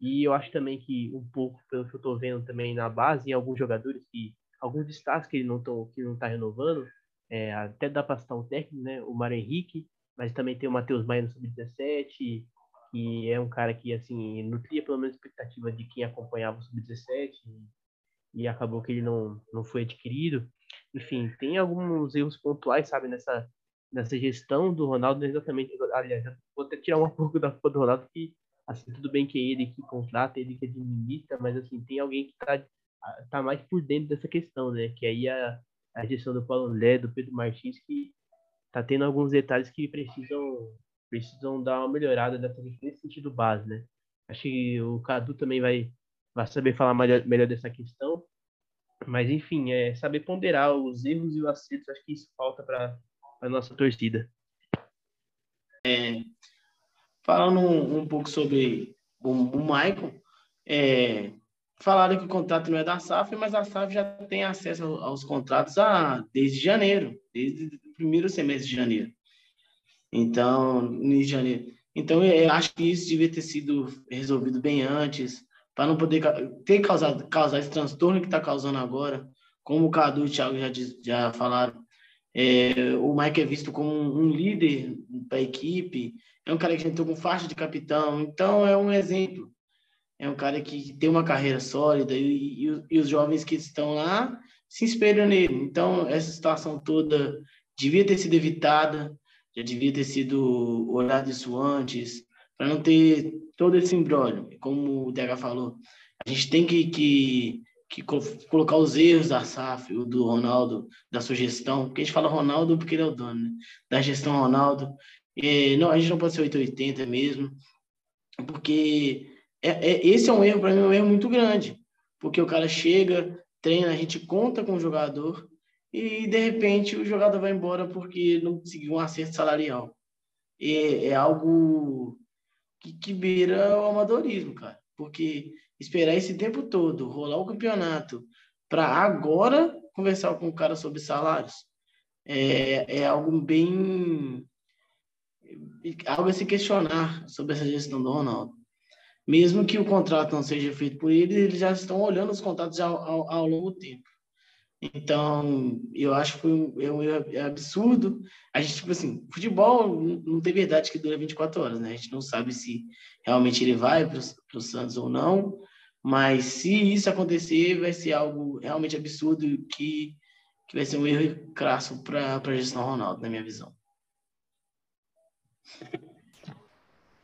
E eu acho também que um pouco, pelo que eu tô vendo também na base, em alguns jogadores que alguns destaques que ele não tão, que não tá renovando, é, até dá para citar um técnico, né? O Mário Henrique, mas também tem o Matheus Maia no Sub-17, que é um cara que, assim, nutria pelo menos expectativa de quem acompanhava o Sub-17 e, e acabou que ele não, não foi adquirido. Enfim, tem alguns erros pontuais, sabe, nessa, nessa gestão do Ronaldo, exatamente, aliás, vou até tirar um pouco da culpa do Ronaldo, que, assim, tudo bem que é ele que contrata, ele que administra, mas, assim, tem alguém que tá, tá mais por dentro dessa questão, né, que aí a, a gestão do Paulo André, do Pedro Martins, que tá tendo alguns detalhes que precisam precisam dar uma melhorada nessa, nesse sentido base, né? Acho que o Cadu também vai, vai saber falar melhor, melhor dessa questão. Mas, enfim, é saber ponderar os erros e os acertos. Acho que isso falta para a nossa torcida. É, falando um, um, pouco sobre o, o Michael, é, falaram que o contrato não é da SAF, mas a SAF já tem acesso aos contratos há, desde janeiro, desde o primeiro semestre de janeiro. Então, em janeiro. Então, eu acho que isso devia ter sido resolvido bem antes, para não poder ter causado causar esse transtorno que está causando agora. Como o Cadu e o Thiago já, já falaram, é, o Mike é visto como um líder para a equipe, é um cara que entrou com faixa de capitão, então é um exemplo é um cara que tem uma carreira sólida e, e, e, os jovens que estão lá se espelham nele. Então, essa situação toda devia ter sido evitada, já devia ter sido olhado isso antes, para não ter todo esse embrólio. Como o DH falou, a gente tem que, que, que colocar os erros da SAF, do Ronaldo, da sua gestão, porque a gente fala Ronaldo porque ele é o dono, né? da gestão Ronaldo. E, não, a gente não pode ser 880 mesmo, porque é, é, esse é um erro, para mim, um erro muito grande. Porque o cara chega, treina, a gente conta com o jogador e, de repente, o jogador vai embora porque não conseguiu um acerto salarial. É, é algo que, que beira o amadorismo, cara. Porque esperar esse tempo todo, rolar o campeonato, para agora conversar com o cara sobre salários. É, é algo bem. Algo a se questionar sobre essa gestão do Ronaldo. Mesmo que o contrato não seja feito por ele, eles já estão olhando os contratos ao, ao, ao longo tempo. Então, eu acho que foi um, é um é absurdo. A gente, tipo assim, futebol não tem verdade que dura 24 horas, né? A gente não sabe se realmente ele vai para o Santos ou não, mas se isso acontecer, vai ser algo realmente absurdo que, que vai ser um erro crasso para a gestão Ronaldo, na minha visão.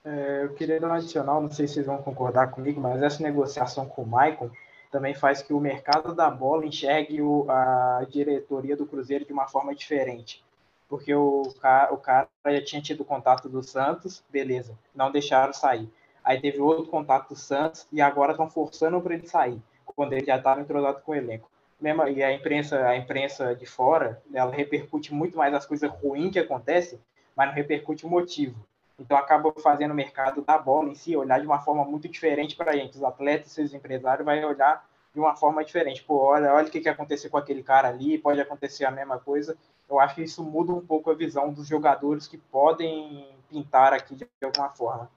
É, eu queria dar um adicional, não sei se vocês vão concordar comigo, mas essa negociação com o Michael também faz que o mercado da bola enxergue o, a diretoria do Cruzeiro de uma forma diferente. Porque o, o cara já tinha tido contato do Santos, beleza, não deixaram sair. Aí teve outro contato do Santos e agora estão forçando para ele sair, quando ele já estava entrosado com o elenco. Mesmo, e a imprensa, a imprensa de fora, ela repercute muito mais as coisas ruins que acontecem, mas não repercute o motivo. Então acaba fazendo o mercado da bola em si olhar de uma forma muito diferente para a gente. Os atletas os empresários vai olhar de uma forma diferente. Pô, olha, olha o que, que aconteceu com aquele cara ali, pode acontecer a mesma coisa. Eu acho que isso muda um pouco a visão dos jogadores que podem pintar aqui de alguma forma.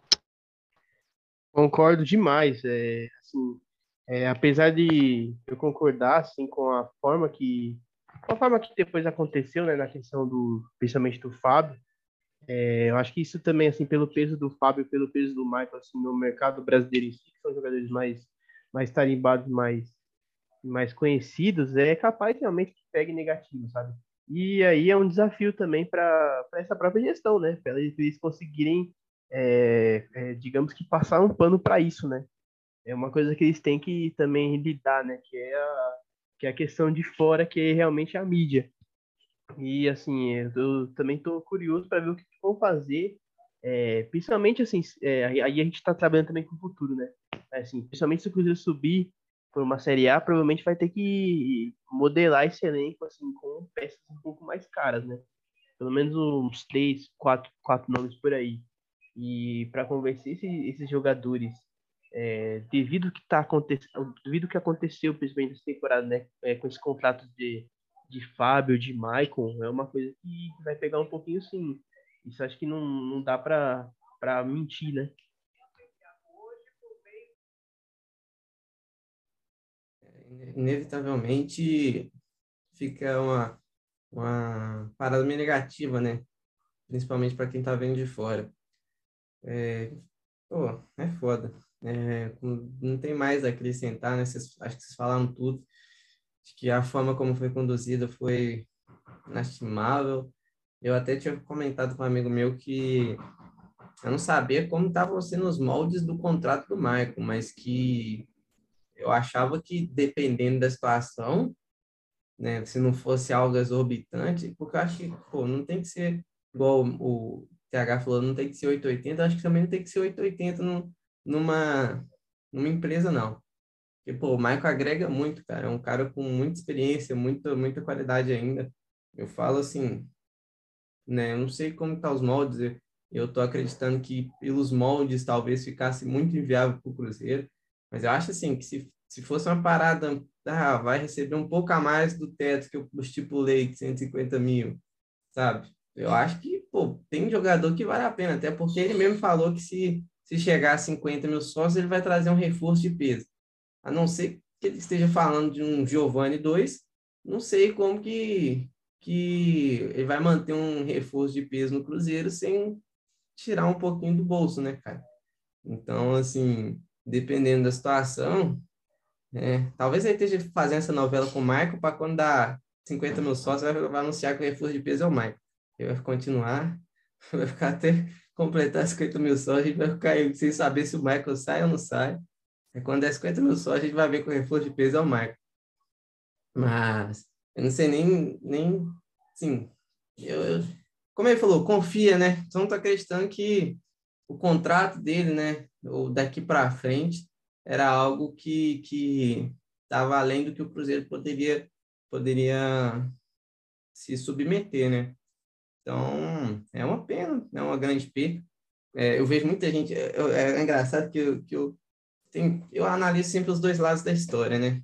Concordo demais. É, assim, é, apesar de eu concordar assim, com a forma que com a forma que depois aconteceu, né, na questão do principalmente do Fábio, é, eu acho que isso também, assim, pelo peso do Fábio, pelo peso do Michael, assim, no mercado brasileiro em si, que são jogadores mais, mais tarimbados, mais, mais conhecidos, é capaz realmente que pegue negativo, sabe? E aí é um desafio também para essa própria gestão, né? Para eles conseguirem, é, é, digamos que, passar um pano para isso, né? É uma coisa que eles têm que também lidar, né? Que é a, que é a questão de fora, que é realmente a mídia. E assim, eu também estou curioso para ver o que vão fazer, é, principalmente assim, é, aí a gente está trabalhando também com o futuro, né? Assim, principalmente se o Cruzeiro subir por uma Série A, provavelmente vai ter que modelar esse elenco assim, com peças um pouco mais caras, né? Pelo menos uns três, quatro, quatro nomes por aí. E para convencer esse, esses jogadores, é, devido que tá acontecendo, devido que aconteceu principalmente nessa temporada, né, é, com esse contrato de de Fábio, de Maicon, é uma coisa que vai pegar um pouquinho sim. Isso acho que não, não dá para mentir, né? Inevitavelmente fica uma, uma parada meio negativa, né? Principalmente para quem está vendo de fora. É, pô, é foda. É, não tem mais a acrescentar, né? Acho que vocês falaram tudo. Acho que a forma como foi conduzida foi inestimável. Eu até tinha comentado com um amigo meu que eu não sabia como estavam sendo os moldes do contrato do Michael, mas que eu achava que dependendo da situação, né, se não fosse algo exorbitante, porque eu acho que, pô, não tem que ser igual o TH falou, não tem que ser 880, acho que também não tem que ser 880 no, numa, numa empresa, não. Porque, pô, o Michael agrega muito, cara. É um cara com muita experiência, muita, muita qualidade ainda. Eu falo assim, né? Eu não sei como tá os moldes. Eu tô acreditando que pelos moldes talvez ficasse muito inviável para o Cruzeiro. Mas eu acho assim que se, se fosse uma parada, ah, vai receber um pouco a mais do teto que eu estipulei, de 150 mil, sabe? Eu acho que, pô, tem jogador que vale a pena, até porque ele mesmo falou que se, se chegar a 50 mil sócios, ele vai trazer um reforço de peso a não ser que ele esteja falando de um Giovanni 2, não sei como que, que ele vai manter um reforço de peso no Cruzeiro sem tirar um pouquinho do bolso, né, cara? Então, assim, dependendo da situação, é, talvez ele esteja fazendo essa novela com o Michael para quando dá 50 mil sócios, vai, vai, anunciar que o reforço de peso é o Michael. Ele vai continuar, vai ficar até completar 50 mil sócios, a gente vai ficar sem saber se o Michael sai ou não sai. É quando der 50 mil só, a gente vai ver que o reforço de peso é o Marco. Mas eu não sei nem, nem sim, eu, eu, como ele falou, confia, né? Então tô acreditando que o contrato dele, né, ou daqui para frente, era algo que que estava além do que o Cruzeiro poderia poderia se submeter, né? Então, é uma pena, é uma grande perda. É, eu vejo muita gente, é, é, é engraçado que eu, que eu tem, eu analiso sempre os dois lados da história, né?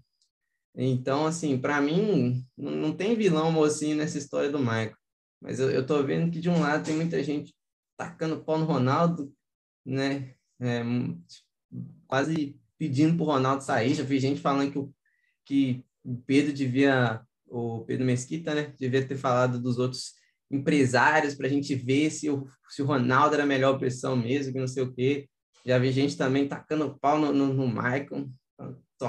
Então, assim, para mim, não tem vilão mocinho nessa história do Michael. Mas eu, eu tô vendo que de um lado tem muita gente tacando pau no Ronaldo, né? É, quase pedindo pro Ronaldo sair. Já vi gente falando que o, que Pedro devia, o Pedro Mesquita, né? Devia ter falado dos outros empresários para a gente ver se o, se o Ronaldo era a melhor opção mesmo, que não sei o quê. Já vi gente também tacando pau no, no, no Michael.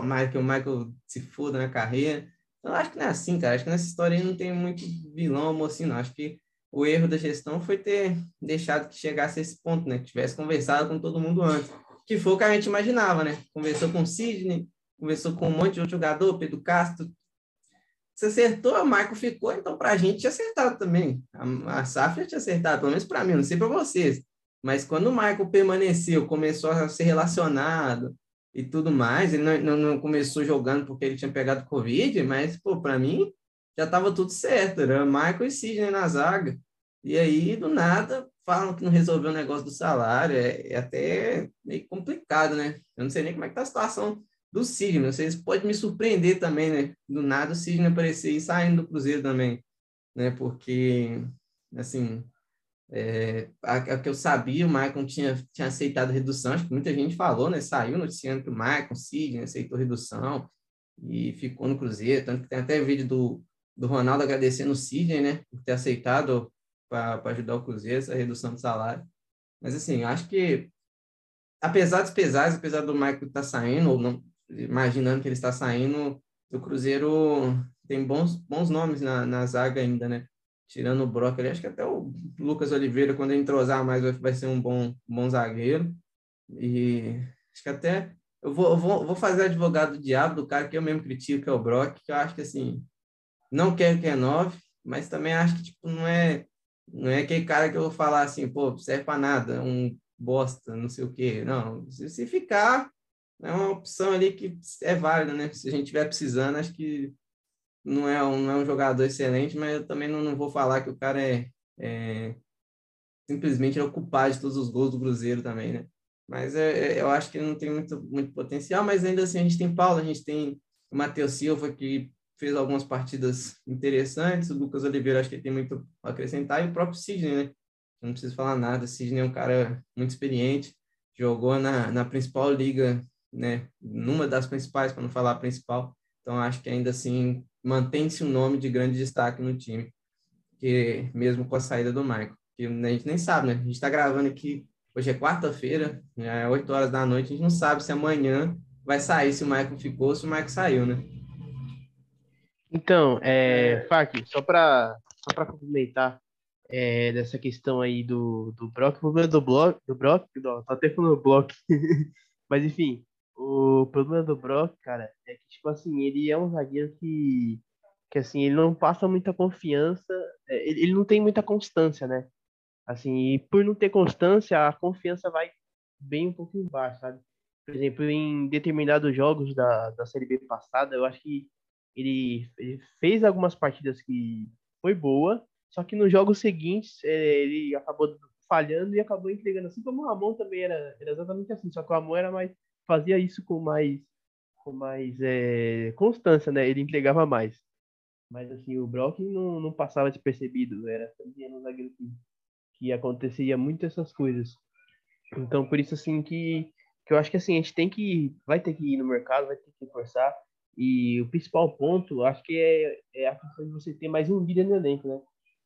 Tomara que o Michael se foda na carreira. Eu acho que não é assim, cara. Acho que nessa história aí não tem muito vilão, mocinho, não. Acho que o erro da gestão foi ter deixado que chegasse a esse ponto, né? Que tivesse conversado com todo mundo antes. Que foi o que a gente imaginava, né? Conversou com o Sidney, conversou com um monte de outro jogador, Pedro Castro. Se acertou, o Michael ficou, então para a gente tinha acertado também. A, a Safra tinha acertado, pelo menos para mim, não sei para vocês. Mas quando o Michael permaneceu, começou a ser relacionado, e tudo mais. Ele não, não, não, começou jogando porque ele tinha pegado Covid, mas, pô, para mim já estava tudo certo. Era Michael e Sidney na zaga. E aí, do nada, falam que não resolveu o negócio do salário. É, é até meio complicado, né? Eu não sei nem como é que tá a situação do Sidney. Vocês podem me surpreender também, né? Do nada o Sidney aparecer e saindo do Cruzeiro também, né? Porque, assim, é, a, a, que eu sabia, o Maicon tinha, tinha aceitado redução, acho que muita gente falou, né? Saiu noticiando que o Maicon, Sidney, aceitou redução e ficou no Cruzeiro, tanto que tem até vídeo do, do Ronaldo agradecendo o Sidney, né? Por ter aceitado para ajudar o Cruzeiro, essa redução de salário. Mas, assim, acho que, apesar dos pesares, apesar do Maicon estar tá saindo, ou não, imaginando que ele está saindo, o Cruzeiro tem bons, bons nomes na, na zaga ainda, né? Tirando o Brock ali, acho que até o Lucas Oliveira, quando ele entrosar mais, vai, ser um bom, bom zagueiro. E acho que até eu vou, eu vou, vou fazer advogado do diabo do cara que eu mesmo critico, que é o Brock, que eu acho que assim, não quero que é nove, mas também acho que tipo, não é não é aquele cara que eu vou falar assim, pô, serve para nada, um bosta, não sei o quê. Não, se, se ficar, é uma opção ali que é válida, né? Se a gente estiver precisando, acho que não é um, não é um jogador excelente, mas eu também não, não vou falar que o cara é, é simplesmente é o culpado de todos os gols do Cruzeiro também, né? Mas é, é, eu acho que ele não tem muito, muito potencial, mas ainda assim a gente tem Paulo, a gente tem o Matheus Silva, que fez algumas partidas interessantes, o Lucas Oliveira acho que tem muito a acrescentar, e o próprio Sidney, né? não preciso falar nada, o Sidney é um cara muito experiente, jogou na, na principal liga, né? Numa das principais, para não falar a principal, então acho que ainda assim mantém-se um nome de grande destaque no time, que mesmo com a saída do Michael, que a gente nem sabe, né? A gente está gravando aqui, hoje é quarta-feira, é 8 horas da noite, a gente não sabe se amanhã vai sair, se o Michael ficou, se o Michael saiu, né? Então, é, Fak, só para só para complementar é, dessa questão aí do, do Brock, o problema do Brock, do Brock, não, tô até falando Block, mas enfim, o problema do Brock, cara, é que, tipo assim, ele é um zagueiro que, que assim, ele não passa muita confiança, é, ele, ele não tem muita constância, né? Assim, e por não ter constância, a confiança vai bem um pouco embaixo, sabe? Por exemplo, em determinados jogos da, da Série B passada, eu acho que ele, ele fez algumas partidas que foi boa, só que nos jogos seguintes é, ele acabou falhando e acabou entregando, assim como o Ramon também era, era exatamente assim, só que o Ramon era mais fazia isso com mais com mais é, constância, né? Ele entregava mais. Mas assim, o Brock não, não passava despercebido, era também um zagueiro que, que acontecia muito essas coisas. Então, por isso assim que, que eu acho que assim, a gente tem que vai ter que ir no mercado, vai ter que forçar. E o principal ponto, acho que é, é a questão de você ter mais um líder no elenco, né?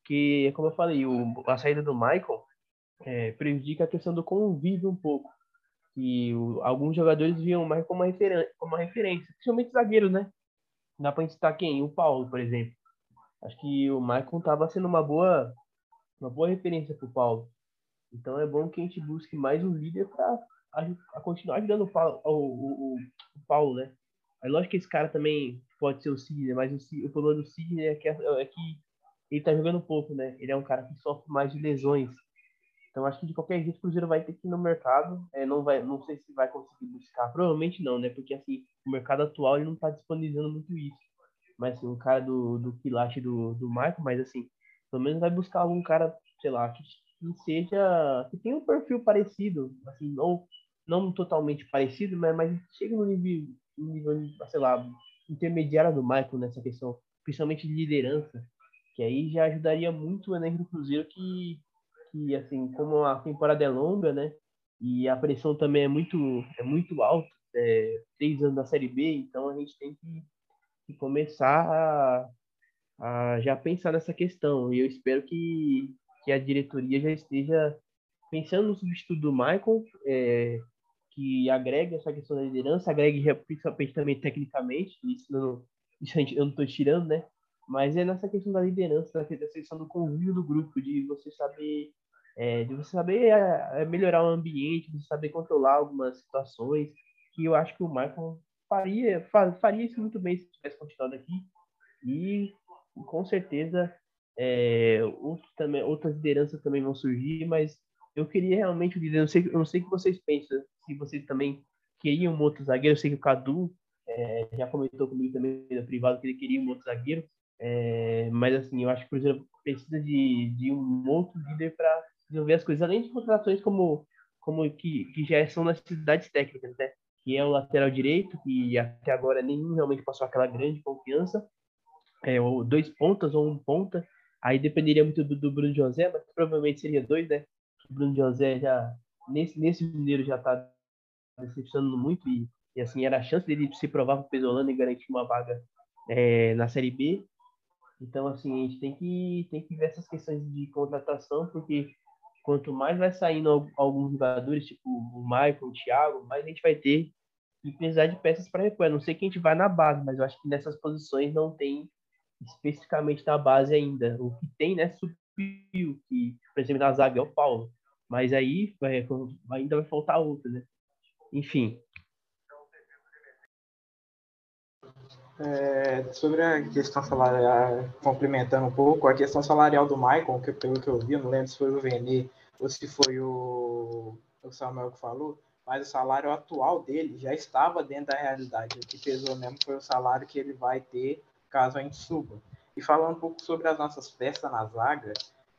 Que, como eu falei, o, a saída do Michael é, prejudica a questão do convívio um pouco que o, alguns jogadores viam mais como uma, como uma referência, principalmente zagueiros, né? Dá pra gente citar quem? O Paulo, por exemplo. Acho que o Maicon estava sendo uma boa, uma boa referência para o Paulo. Então é bom que a gente busque mais um líder para continuar ajudando o Paulo, o, o, o, Paulo, né? É lógico que esse cara também pode ser o Sidney, mas o, o problema do Sidney é que, é que ele tá jogando pouco, né? Ele é um cara que sofre mais de lesões. Então acho que de qualquer jeito o Cruzeiro vai ter que ir no mercado. É, não vai, não sei se vai conseguir buscar, provavelmente não, né? Porque assim o mercado atual ele não está disponibilizando muito isso. Mas assim, um cara do do quilate do do Marco, mas assim pelo menos vai buscar algum cara, sei lá, que, que seja que tenha um perfil parecido, assim não não totalmente parecido, mas mas chega no nível, nível sei lá intermediária do Michael nessa questão, principalmente de liderança, que aí já ajudaria muito o elenco do Cruzeiro que, que assim, como a temporada é longa, né, e a pressão também é muito, é muito alta, é, três anos da Série B, então a gente tem que, que começar a, a, já pensar nessa questão. E eu espero que, que a diretoria já esteja pensando no substituto do Michael, é, que agregue essa questão da liderança, agregue principalmente também tecnicamente, isso, não, isso eu não estou tirando, né? Mas é nessa questão da liderança, da questão do convívio do grupo, de você saber é, de você saber é, é, melhorar o ambiente, de saber controlar algumas situações, que eu acho que o Michael faria, faria isso muito bem se tivesse continuado aqui. E com certeza é, outros também, outras lideranças também vão surgir, mas eu queria realmente o líder. Eu sei, eu não sei o que vocês pensam, se vocês também queriam um outro zagueiro. Eu sei que o Cadu é, já comentou comigo também no privado que ele queria um outro zagueiro. É, mas assim, eu acho que o Cruzeiro precisa de, de um outro líder para desenvolver as coisas, além de contratações como, como que, que já são necessidades técnicas, né? Que é o lateral direito, que até agora nenhum realmente passou aquela grande confiança, é, ou dois pontas ou um ponta, aí dependeria muito do, do Bruno José, mas provavelmente seria dois, né? O Bruno José já, nesse, nesse mineiro já tá decepcionando muito e, e assim, era a chance dele se provar para o Pesolano e garantir uma vaga é, na Série B. Então, assim, a gente tem que, tem que ver essas questões de contratação, porque quanto mais vai saindo alguns jogadores, tipo o Michael, o Thiago, mais a gente vai ter que precisar de peças para repor. Eu não sei quem a gente vai na base, mas eu acho que nessas posições não tem especificamente na base ainda. O que tem, né, subiu, que, por exemplo, na zaga é o Paulo. Mas aí vai, ainda vai faltar outro, né? Enfim. É, sobre a questão salarial, complementando um pouco, a questão salarial do Michael, que pelo que eu vi, não lembro se foi o Vene ou se foi o, o Samuel que falou, mas o salário atual dele já estava dentro da realidade. O que pesou mesmo foi o salário que ele vai ter caso a gente suba. E falando um pouco sobre as nossas peças na zaga,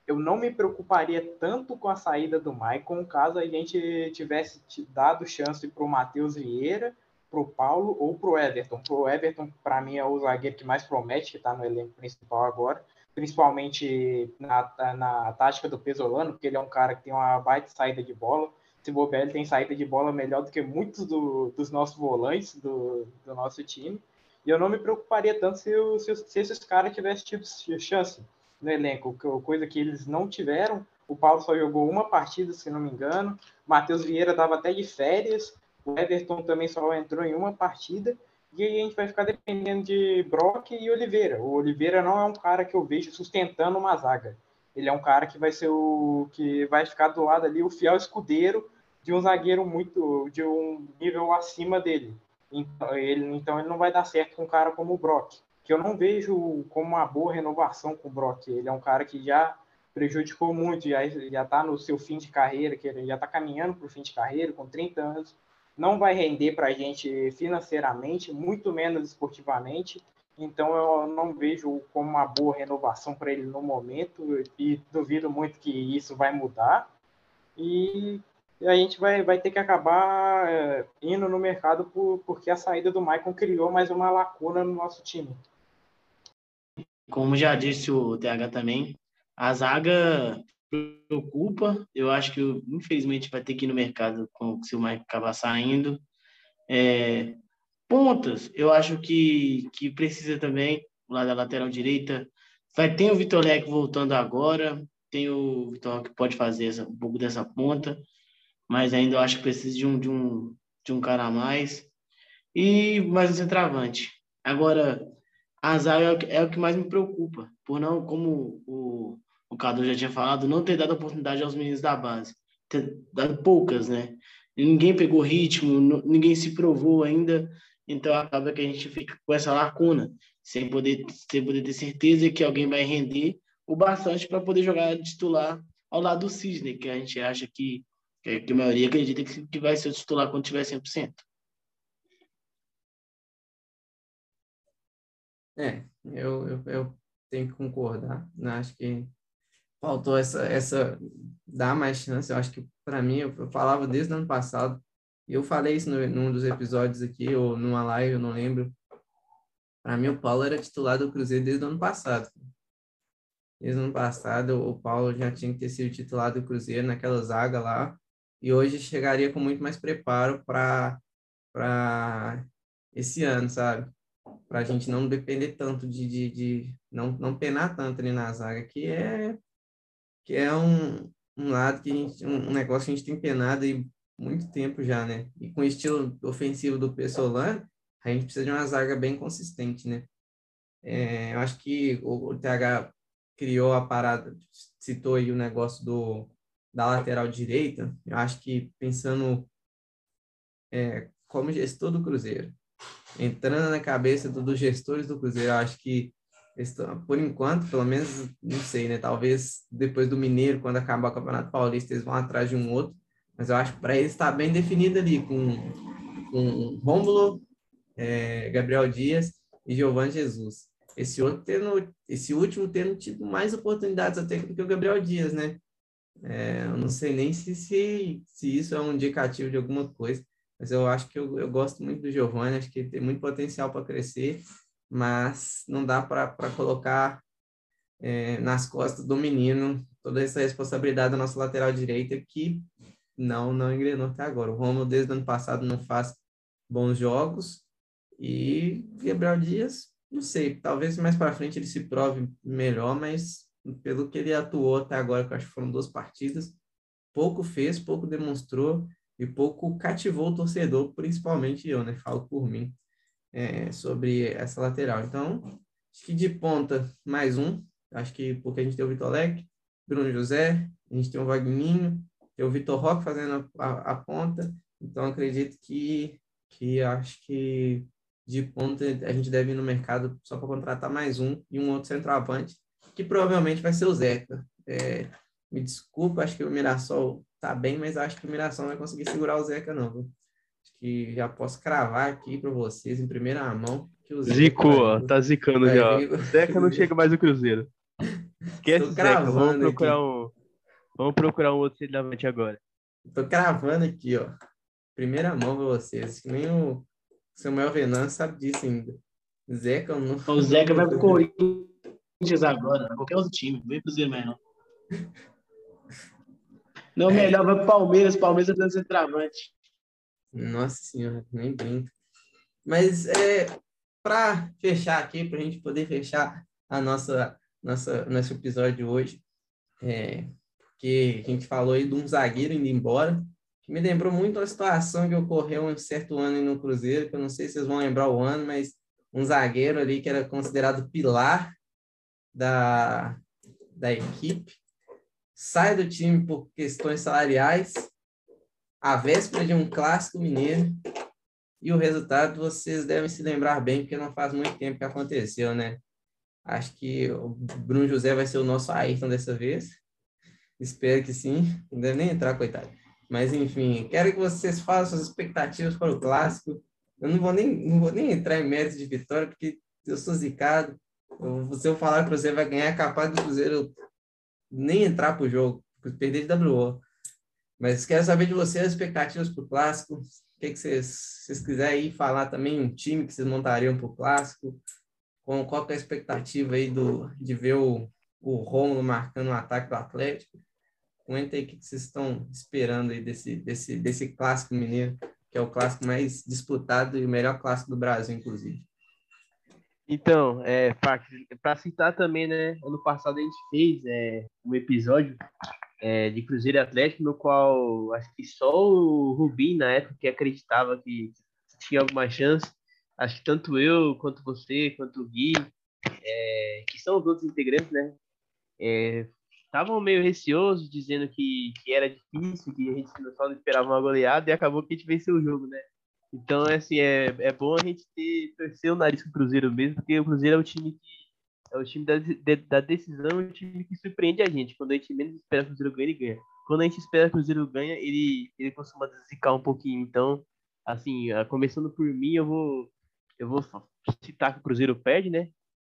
eu não me preocuparia tanto com a saída do Maicon caso a gente tivesse dado chance para o Matheus Vieira, para o Paulo ou para o Everton. Para o Everton, para mim, é o zagueiro que mais promete, que está no elenco principal agora, principalmente na, na tática do Pesolano, porque ele é um cara que tem uma baita saída de bola. Se bobear, ele tem saída de bola melhor do que muitos do, dos nossos volantes do, do nosso time. E eu não me preocuparia tanto se, se, se esses caras tivessem tido chance no elenco, coisa que eles não tiveram. O Paulo só jogou uma partida, se não me engano. Matheus Vieira estava até de férias. O Everton também só entrou em uma partida. E aí a gente vai ficar dependendo de Brock e Oliveira. O Oliveira não é um cara que eu vejo sustentando uma zaga. Ele é um cara que vai ser o que vai ficar do lado ali, o fiel escudeiro de um zagueiro muito de um nível acima dele. Então ele, então ele não vai dar certo com um cara como o Brock que eu não vejo como uma boa renovação com o Brock. Ele é um cara que já prejudicou muito, já está no seu fim de carreira, que ele já está caminhando para o fim de carreira, com 30 anos. Não vai render para a gente financeiramente, muito menos esportivamente. Então eu não vejo como uma boa renovação para ele no momento e duvido muito que isso vai mudar. E a gente vai, vai ter que acabar é, indo no mercado por, porque a saída do Maicon criou mais uma lacuna no nosso time. Como já disse o TH também, a zaga preocupa. Eu acho que, infelizmente, vai ter que ir no mercado com, se o Mike acabar saindo. É, pontas, eu acho que, que precisa também, lá da lateral direita. Vai ter o Vitor Leque voltando agora. Tem o Vitor que pode fazer essa, um pouco dessa ponta. Mas ainda eu acho que precisa de um, de um, de um cara a mais. E mais um centroavante. Agora, a zaga é é o que mais me preocupa, por não, como o, o Cadu já tinha falado, não ter dado oportunidade aos meninos da base. Ter dado poucas, né? Ninguém pegou ritmo, ninguém se provou ainda, então acaba que a gente fica com essa lacuna, sem poder, sem poder ter certeza que alguém vai render o bastante para poder jogar titular ao lado do Cisne, que a gente acha que, que a maioria acredita que vai ser o titular quando tiver 100%. É, eu, eu, eu tenho que concordar. Né? Acho que faltou essa, essa dar mais chance. Eu acho que, para mim, eu, eu, falava desde o ano passado, e eu falei isso no, num dos episódios aqui, ou numa live, eu não lembro, Para mim, o Paulo era titular do Cruzeiro desde o ano passado. Desde o ano passado, o Paulo já tinha que ter sido titular do Cruzeiro naquela zaga lá. E hoje chegaria com muito mais preparo para esse ano, sabe? Para a gente não depender tanto de, de, de, não, não penar tanto ali na zaga, que é, que é um, um lado que a gente, um, negócio que a gente tem penado aí muito tempo já, né? E com o estilo ofensivo do Pessolan, a gente precisa de uma zaga bem consistente, né? É, eu acho que o, o TH criou a parada, citou aí o negócio do, da lateral direita. Eu acho que pensando é, como gestor do Cruzeiro, entrando na cabeça do, dos gestores do Cruzeiro, eu acho que por enquanto, pelo menos, não sei, né? Talvez depois do Mineiro, quando acabar o Campeonato Paulista, eles vão atrás de um outro. Mas eu acho que para eles está bem definido ali, com, com Rômulo, é, Gabriel Dias e Giovanni Jesus. Esse outro tendo, esse último tendo tido mais oportunidades até do que o Gabriel Dias, né? É, eu não sei nem se, se, se isso é um indicativo de alguma coisa, mas eu acho que eu, eu gosto muito do Giovanni, acho que tem muito potencial para crescer mas não dá para colocar é, nas costas do menino toda essa responsabilidade da nossa lateral direita que não não engrenou até agora. O Romulo desde o ano passado não faz bons jogos e Gabriel Dias, não sei, talvez mais para frente ele se prove melhor, mas pelo que ele atuou até agora, que acho que foram duas partidas, pouco fez, pouco demonstrou e pouco cativou o torcedor, principalmente eu, né? Falo por mim é, sobre essa lateral. Então, acho que de ponta, mais um. Acho que porque a gente tem o Vitor Leque, Bruno José, a gente tem o Vagninho, tem o Vitor Roque fazendo a, a, a, ponta. Então, acredito que, que acho que de ponta a gente deve ir no mercado só para contratar mais um e um outro centroavante, que provavelmente vai ser o Zeca. É, me desculpa, acho que o Mirassol tá bem, mas acho que o Mirassol não vai conseguir segurar o Zeca, não. Que já posso cravar aqui para vocês em primeira mão. Que o Zico, ó, tá zicando já. O Zeca não chega mais no Cruzeiro. Esquece Tô Zeca, vamos procurar aqui. um. Vamos procurar um outro centroavante agora. Tô cravando aqui, ó. Primeira mão para vocês. Nem o Samuel Venan sabe disso ainda. Zeca não. O Zeca vai pro Corinthians agora, qualquer outro time, não vem pro Cruzeiro mais não. Não, é. melhor vai pro Palmeiras, Palmeiras é centroavante. Nossa senhora, nem brinca. Mas é, para fechar aqui, para a gente poder fechar a nossa, nossa nosso episódio de hoje, é, porque a gente falou aí de um zagueiro indo embora, que me lembrou muito a situação que ocorreu um certo ano no Cruzeiro, que eu não sei se vocês vão lembrar o ano, mas um zagueiro ali que era considerado pilar da, da equipe, sai do time por questões salariais a véspera de um clássico mineiro. E o resultado vocês devem se lembrar bem, porque não faz muito tempo que aconteceu, né? Acho que o Bruno José vai ser o nosso Ayrton dessa vez. Espero que sim. Não deve nem entrar, coitado. Mas, enfim, quero que vocês façam suas expectativas para o clássico. Eu não vou nem, não vou nem entrar em mérito de vitória, porque eu sou zicado. Eu, se eu falar que o Cruzeiro vai ganhar, é capaz do Cruzeiro nem entrar para o jogo, perder de WO. Mas quero saber de vocês as expectativas para o clássico. O que, que vocês, vocês quiserem falar também, um time que vocês montariam para o clássico. Qual é a expectativa aí do, de ver o, o Romulo marcando o ataque do Atlético? Comenta aí o que vocês estão esperando aí desse, desse, desse clássico mineiro, que é o clássico mais disputado e o melhor clássico do Brasil, inclusive. Então, é, para citar também, né? Ano passado a gente fez é, um episódio é, de Cruzeiro Atlético, no qual acho que só o Rubim, na época, que acreditava que tinha alguma chance. Acho que tanto eu, quanto você, quanto o Gui, é, que são os outros integrantes, né? Estavam é, meio receosos, dizendo que, que era difícil, que a gente só não esperava uma goleada, e acabou que a gente venceu o jogo, né? Então, assim, é, é bom a gente ter, torcer o nariz com o Cruzeiro mesmo, porque o Cruzeiro é o time que é o time da, de, da decisão, é o time que surpreende a gente. Quando a gente menos espera que o Cruzeiro ganhe, ele ganha. Quando a gente espera que o Cruzeiro ganhe, ele, ele costuma zicar um pouquinho. Então, assim, começando por mim, eu vou, eu vou citar que o Cruzeiro perde, né?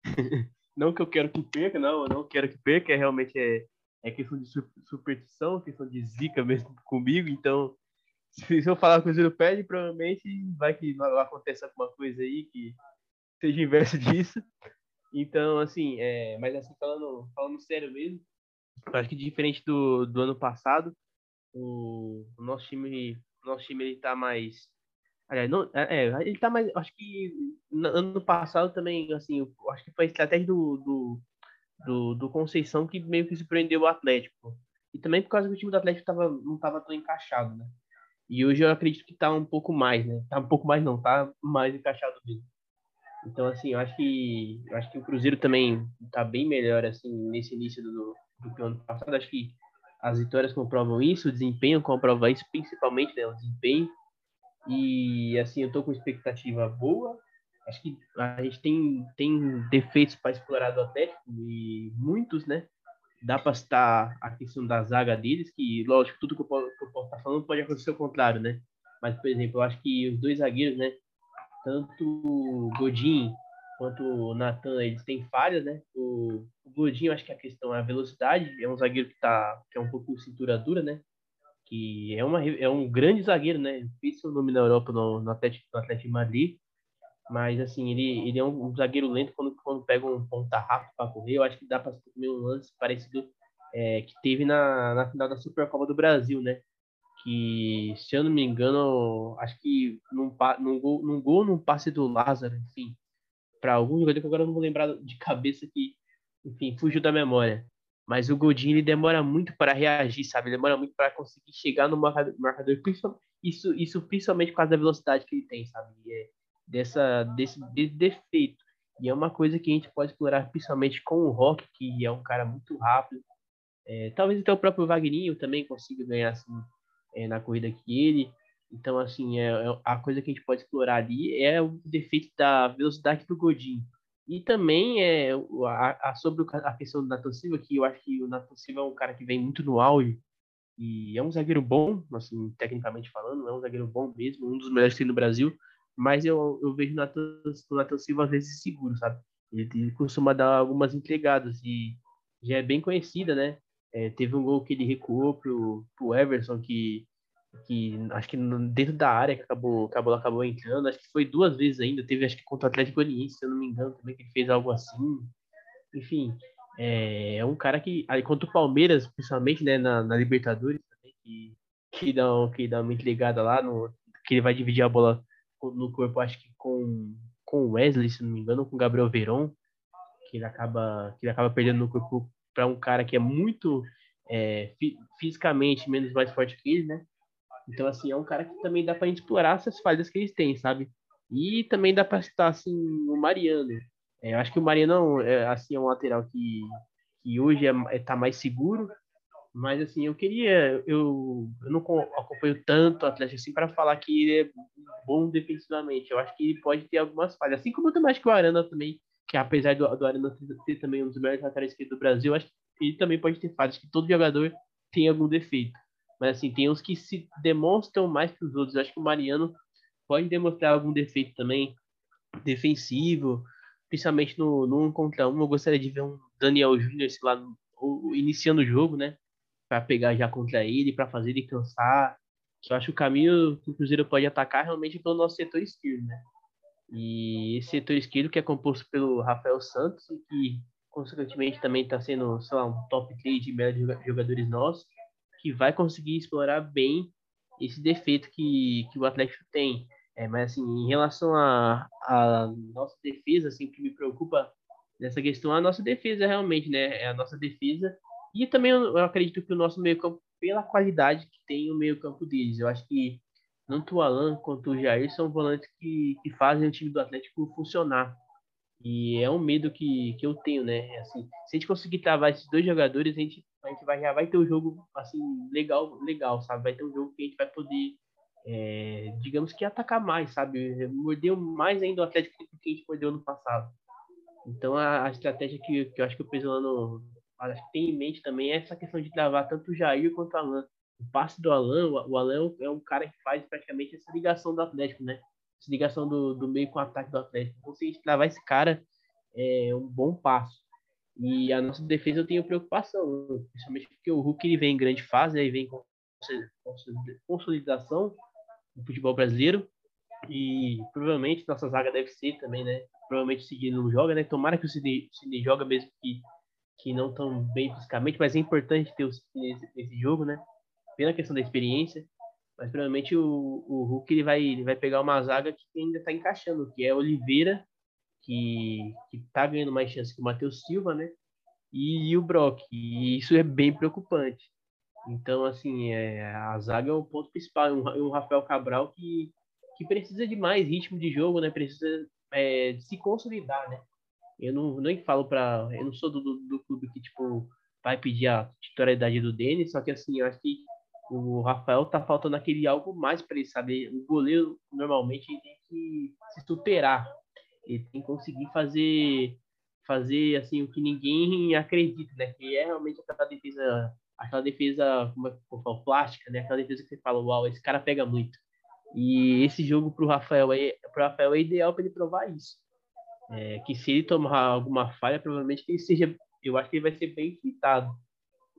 não que eu quero que perca, não, eu não quero que perca, é realmente é, é questão de superstição, questão de zica mesmo comigo. Então, se eu falar que o Cruzeiro perde, provavelmente vai que aconteça alguma coisa aí que seja inverso disso. Então, assim, é, mas assim, falando, falando sério mesmo, acho que diferente do, do ano passado, o, o nosso time, o nosso time ele tá mais Aliás, não, é, é, ele tá mais. Acho que no ano passado também, assim, acho que foi a estratégia do, do, do, do, Conceição que meio que surpreendeu o Atlético. E também por causa que o time do Atlético tava, não estava tão encaixado, né? E hoje eu acredito que tá um pouco mais, né? Tá um pouco mais não, tá mais encaixado mesmo. Então, assim, eu acho que eu acho que o Cruzeiro também tá bem melhor, assim, nesse início do, do ano passado. Acho que as vitórias comprovam isso, o desempenho comprova isso, principalmente, né? O desempenho e assim, eu tô com expectativa boa. Acho que a gente tem, tem defeitos para explorar do Atlético e muitos, né? Dá para citar a questão da zaga deles, que, lógico, tudo que eu posso, estar tá falando pode acontecer o contrário, né? Mas, por exemplo, eu acho que os dois zagueiros, né? Tanto o Godin quanto o Natan, eles têm falhas, né? O, o eu acho que a questão é a velocidade, é um zagueiro que, tá, que é um pouco cintura dura, né? que é, uma, é um grande zagueiro, né? Fez seu nome na Europa no, no, Atlético, no Atlético de Madrid, mas assim, ele, ele é um, um zagueiro lento quando, quando pega um ponta rápido para correr. Eu acho que dá para comer um lance parecido é, que teve na, na final da Supercopa do Brasil, né? Que, se eu não me engano, acho que num, num, gol, num gol, num passe do Lázaro, enfim, para algum jogador que agora eu não vou lembrar de cabeça que, enfim, fugiu da memória. Mas o Godin ele demora muito para reagir, sabe? Ele demora muito para conseguir chegar no marcador, marcador isso, isso principalmente por causa da velocidade que ele tem, sabe? É dessa, desse, desse defeito. E é uma coisa que a gente pode explorar principalmente com o Rock, que é um cara muito rápido. É, talvez até o próprio Wagninho também consiga ganhar assim, é, na corrida que ele. Então, assim, é, é, a coisa que a gente pode explorar ali é o defeito da velocidade do Godin. E também é a, a, sobre a questão do Nathan Silva, que eu acho que o Nathan Silva é um cara que vem muito no auge e é um zagueiro bom, assim, tecnicamente falando, é um zagueiro bom mesmo, um dos melhores que tem no Brasil, mas eu, eu vejo o Nathan, o Nathan Silva às vezes seguro, sabe? Ele, ele, costuma dar algumas entregadas e já é bem conhecida, né? É, teve um gol que ele recuou pro, pro Everson, que que acho que dentro da área que acabou, acabou, acabou entrando, acho que foi duas vezes ainda, teve acho que contra o Atlético Goianiense, se eu não me engano, também que ele fez algo assim. Enfim, é, é um cara que, aí contra o Palmeiras, principalmente, né, na, na Libertadores, também, que, que, dá, que dá uma entregada lá, no, que ele vai dividir a bola no corpo, acho que com, com o Wesley, se não me engano, com o Gabriel Veron, que ele acaba, que ele acaba perdendo no corpo para um cara que é muito é, fisicamente menos mais forte que ele, né? Então, assim, é um cara que também dá pra gente explorar essas falhas que eles têm, sabe? E também dá pra citar, assim, o Mariano. É, eu acho que o Mariano, é, assim, é um lateral que, que hoje é, é, tá mais seguro, mas, assim, eu queria... Eu, eu não acompanho tanto o Atlético, assim, para falar que ele é bom defensivamente. Eu acho que ele pode ter algumas falhas. Assim como eu também acho que o Arana também, que apesar do, do Arana ter também um dos melhores laterais do Brasil, acho que ele também pode ter falhas, que todo jogador tem algum defeito. Mas assim, tem uns que se demonstram mais que os outros. Acho que o Mariano pode demonstrar algum defeito também defensivo, principalmente no, no um contra um. Eu gostaria de ver um Daniel Júnior, sei lá, iniciando o jogo, né? Para pegar já contra ele, para fazer ele cansar. Eu acho que o caminho que o Cruzeiro pode atacar realmente é pelo nosso setor esquerdo, né? E esse setor esquerdo que é composto pelo Rafael Santos e que consequentemente também está sendo, sei lá, um top 3 de melhores jogadores nossos que vai conseguir explorar bem esse defeito que, que o Atlético tem. É, mas assim, em relação a, a nossa defesa, assim, que me preocupa nessa questão a nossa defesa realmente, né? É a nossa defesa. E também eu, eu acredito que o nosso meio-campo, pela qualidade que tem o meio-campo deles, eu acho que tanto o Alan quanto o Jair são volantes que, que fazem o time do Atlético funcionar. E é um medo que, que eu tenho, né? Assim, se a gente conseguir travar esses dois jogadores, a gente a gente vai, já vai ter um jogo assim legal, legal, sabe? Vai ter um jogo que a gente vai poder, é, digamos que atacar mais, sabe? Mordeu mais ainda o Atlético do que a gente mordeu no passado. Então a, a estratégia que, que eu acho que o Pesolano acho que tem em mente também é essa questão de travar tanto o Jair quanto o Alan. O passe do Alan, o, Alan é um cara que faz praticamente essa ligação do Atlético, né? Essa ligação do, do meio com o ataque do Atlético. Então, se a gente travar esse cara, é um bom passo. E a nossa defesa eu tenho preocupação, principalmente porque o Hulk ele vem em grande fase, aí vem com consolidação do futebol brasileiro e provavelmente nossa zaga deve ser também, né? provavelmente o Sidney não joga, né? Tomara que o Sidney, o Sidney joga mesmo que, que não tão bem fisicamente, mas é importante ter o Sidney nesse, nesse jogo, né? Pela questão da experiência. Mas provavelmente o, o Hulk ele vai, ele vai pegar uma zaga que ainda está encaixando, que é Oliveira, que, que tá ganhando mais chance que o Matheus Silva, né? E, e, o Brock. E isso é bem preocupante. Então, assim, é, a zaga é o ponto principal. Um, um Rafael Cabral que, que precisa de mais ritmo de jogo, né? Precisa é, de se consolidar, né? Eu não nem falo para, eu não sou do, do, do, clube que tipo vai pedir a titularidade do Denis, só que assim, eu acho que o Rafael tá faltando aquele algo mais para ele saber. O goleiro normalmente tem que se superar. Ele tem que conseguir fazer fazer assim o que ninguém acredita, né? Que é realmente aquela defesa, aquela defesa como é que falo, plástica, né? Aquela defesa que você fala, uau, esse cara pega muito. E esse jogo pro Rafael é pro Rafael é ideal para ele provar isso. É, que se ele tomar alguma falha, provavelmente ele seja, eu acho que ele vai ser bem quitado.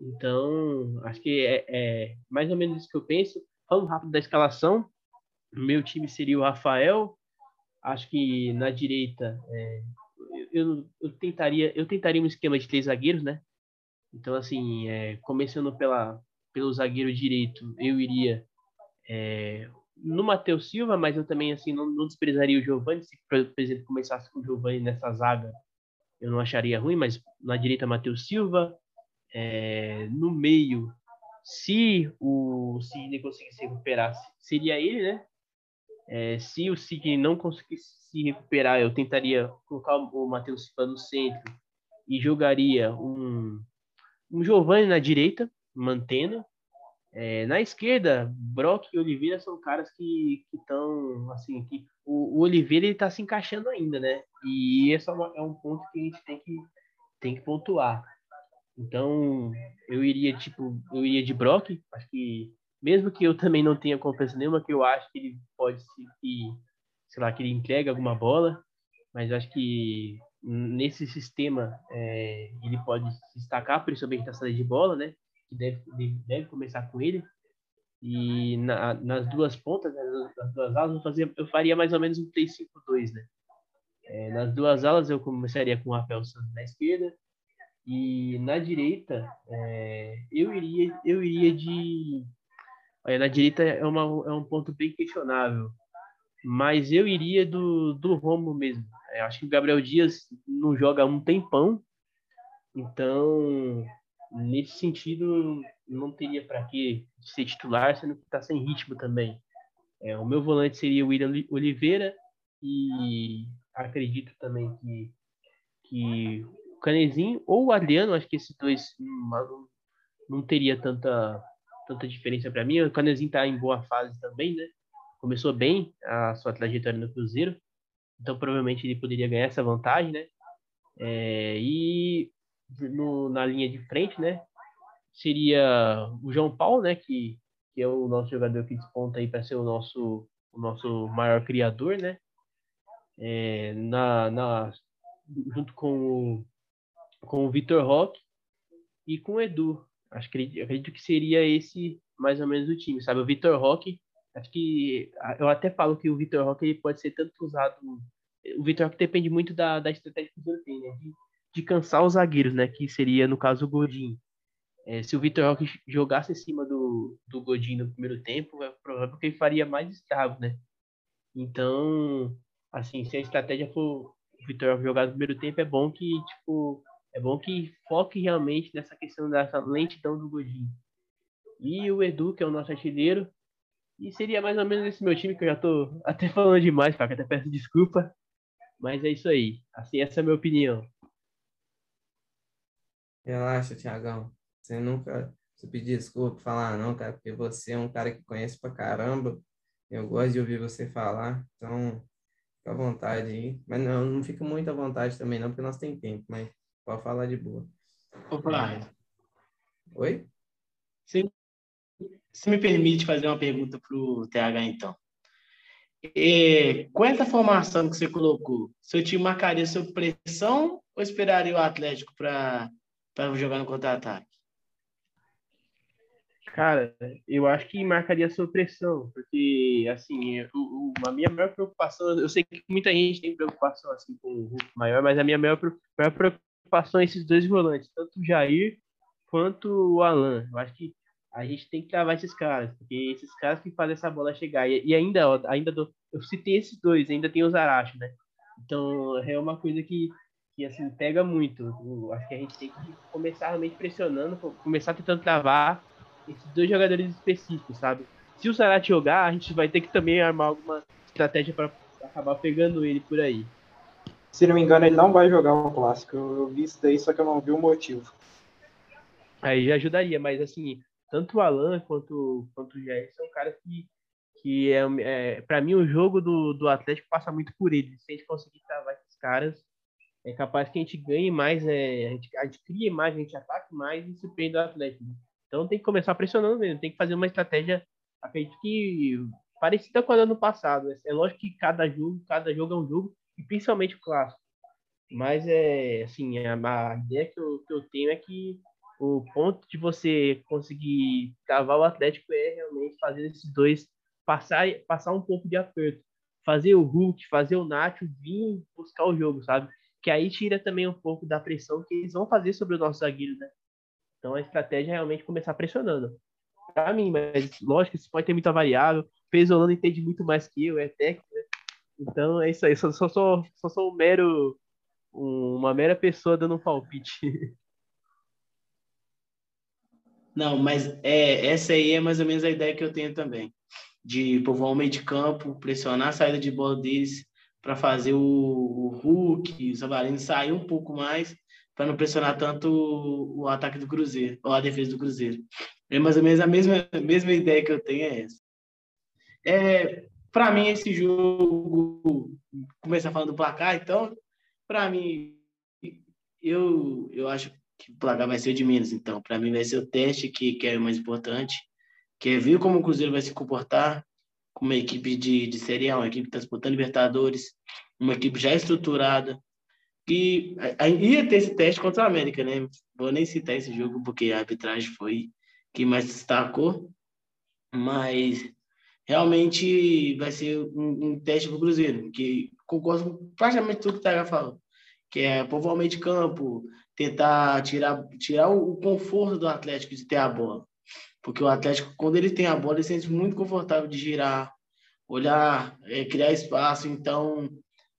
Então, acho que é, é, mais ou menos isso que eu penso. Falando rápido da escalação, meu time seria o Rafael. Acho que na direita é, eu, eu, tentaria eu tentaria um esquema de três zagueiros, né? Então, assim, é, começando pela, pelo zagueiro direito, eu iria é, no Matheus Silva, mas eu também assim não, não desprezaria o Giovani. Se, por exemplo, começasse com o Giovani nessa zaga, eu não acharia ruim, mas na direita, Matheus Silva, é, no meio, se o Sidney conseguisse recuperar, seria ele, né? É, se o Sidney não conseguisse se recuperar, eu tentaria colocar o Matheus Silva no centro e jogaria um, um Giovanni na direita, mantendo. É, na esquerda, Brock e Oliveira são caras que estão, assim, que o, o Oliveira ele tá se encaixando ainda, né? E esse é, uma, é um ponto que a gente tem que, tem que pontuar. Então, eu iria, tipo, eu iria de Brock, acho que, mesmo que eu também não tenha confiança nenhuma, que eu acho que ele pode se, que, sei lá, que ele entregue alguma bola, mas acho que nesse sistema é, ele pode se destacar, principalmente na saída de bola, né? Que deve, deve começar com ele. E na, nas duas pontas, né, nas duas alas, eu, fazia, eu faria mais ou menos um 3-5-2, né? É, nas duas alas eu começaria com o Rafael Santos na esquerda, e na direita, é, eu iria eu iria de. Olha, na direita é, uma, é um ponto bem questionável, mas eu iria do, do Romo mesmo. É, acho que o Gabriel Dias não joga há um tempão, então nesse sentido não teria para que ser titular, sendo que está sem ritmo também. É, o meu volante seria o William Oliveira e acredito também que, que Canezinho ou o Adriano, acho que esses dois não, não teria tanta, tanta diferença para mim. O Canezinho está em boa fase também, né? Começou bem a sua trajetória no Cruzeiro, então provavelmente ele poderia ganhar essa vantagem, né? É, e no, na linha de frente, né? Seria o João Paulo, né? Que, que é o nosso jogador que desponta aí para ser o nosso, o nosso maior criador, né? É, na, na, junto com o com o Vitor Roque e com o Edu. Acho que acredito que seria esse mais ou menos o time, sabe? O Vitor Roque, acho que eu até falo que o Vitor Roque ele pode ser tanto usado. O Vitor Roque depende muito da, da estratégia que o tem, né? De, de, cansar os zagueiros, né? Que seria no caso o Godinho. É, se o Vitor Roque jogasse em cima do, do Godinho no primeiro tempo, é provável que ele faria mais estrago, né? Então, assim, se a estratégia for o Vitor Roque jogar no primeiro tempo, é bom que, tipo, é bom que foque realmente nessa questão dessa lentidão do Godinho. E o Edu, que é o nosso artilheiro. E seria mais ou menos esse meu time, que eu já tô até falando demais, cara, até peço desculpa. Mas é isso aí. Assim, essa é a minha opinião. Relaxa, Tiagão. Você nunca se pedir desculpa, falar não, cara, porque você é um cara que conhece pra caramba. Eu gosto de ouvir você falar, então fica à vontade aí. Mas não, não fica muito à vontade também, não, porque nós tem tempo, mas Pode falar de boa. Opa. Oi? Se, se me permite fazer uma pergunta para o TH, então. É, com essa formação que você colocou, seu time marcaria sob pressão ou esperaria o Atlético para jogar no contra-ataque? Cara, eu acho que marcaria supressão, porque, assim, o, a minha maior preocupação, eu sei que muita gente tem preocupação, assim, com o Hulk maior, mas a minha maior, maior preocupação esses dois volantes, tanto o Jair quanto o Alan. Eu acho que a gente tem que travar esses caras, porque esses caras que fazem essa bola chegar, e, e ainda, ó, ainda do, eu citei esses dois, ainda tem o Zaracho, né? Então, é uma coisa que, que assim, pega muito. Eu acho que a gente tem que começar realmente pressionando, começar tentando travar esses dois jogadores específicos, sabe? Se o Zarate jogar, a gente vai ter que também armar alguma estratégia para acabar pegando ele por aí. Se não me engano, ele não vai jogar o clássico. Eu vi isso daí, só que eu não vi o motivo. Aí ajudaria, mas assim, tanto o Alan quanto, quanto o Jair são caras que, que é, é para mim o jogo do, do Atlético passa muito por eles. Se a gente conseguir travar esses caras, é capaz que a gente ganhe mais, é, a, gente, a gente crie mais, a gente ataque mais e surpreenda o Atlético. Então tem que começar pressionando mesmo, tem que fazer uma estratégia, acredito que parecida com a do ano passado. É lógico que cada jogo, cada jogo é um jogo, e principalmente o clássico. Mas é assim, a, a ideia que eu, que eu tenho é que o ponto de você conseguir travar o Atlético é realmente fazer esses dois passar, passar um pouco de aperto. Fazer o Hulk, fazer o Nacho vir buscar o jogo, sabe? Que aí tira também um pouco da pressão que eles vão fazer sobre o nosso zagueiro, né? Então a estratégia é realmente começar pressionando. Para mim, mas lógico, isso pode ter muita variável. O Pesolano entende muito mais que eu, é técnico? Então é isso aí. Só, só, sou um mero, uma mera pessoa dando um palpite. Não, mas é, essa aí é mais ou menos a ideia que eu tenho também. De povoar o meio de campo, pressionar a saída de bola deles para fazer o, o Hulk, o Savarino sair um pouco mais para não pressionar tanto o, o, ataque do Cruzeiro, ou a defesa do Cruzeiro. É mais ou menos a mesma, a mesma ideia que eu tenho é essa. É, para mim, esse jogo, começar falando do placar, então, para mim, eu, eu acho que o placar vai ser de menos. Então, para mim, vai ser o teste que, que é o mais importante, que é ver como o Cruzeiro vai se comportar com uma equipe de, de Série A, uma equipe que está disputando Libertadores, uma equipe já estruturada, que ia ter esse teste contra a América, né? Vou nem citar esse jogo porque a arbitragem foi que mais destacou, mas realmente vai ser um, um teste para o Cruzeiro, que concordo com praticamente tudo que o Taga falou, que é povoar o de campo, tentar tirar, tirar o, conforto do Atlético de ter a bola. Porque o Atlético, quando ele tem a bola, ele se sente muito confortável de girar, olhar, é, criar espaço. Então,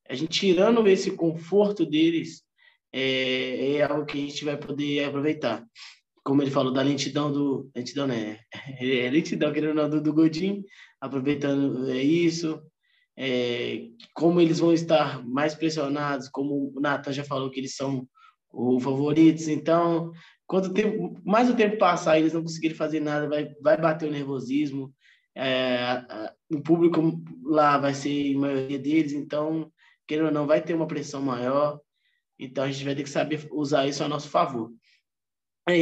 a gente tirando esse conforto deles, é, é, algo que a gente vai poder aproveitar. Como ele falou da lentidão do. Lentidão, né? É lentidão, querendo ou não, do, Godin, aproveitando é isso. É, como eles vão estar mais pressionados, como o Nathan já falou que eles são o favoritos. Então, quanto tempo, mais o tempo passar, eles não conseguirem fazer nada, vai, vai bater o nervosismo. É, o público lá vai ser a maioria deles, então, querendo ou não, vai ter uma pressão maior. Então, a gente vai ter que saber usar isso a nosso favor. É,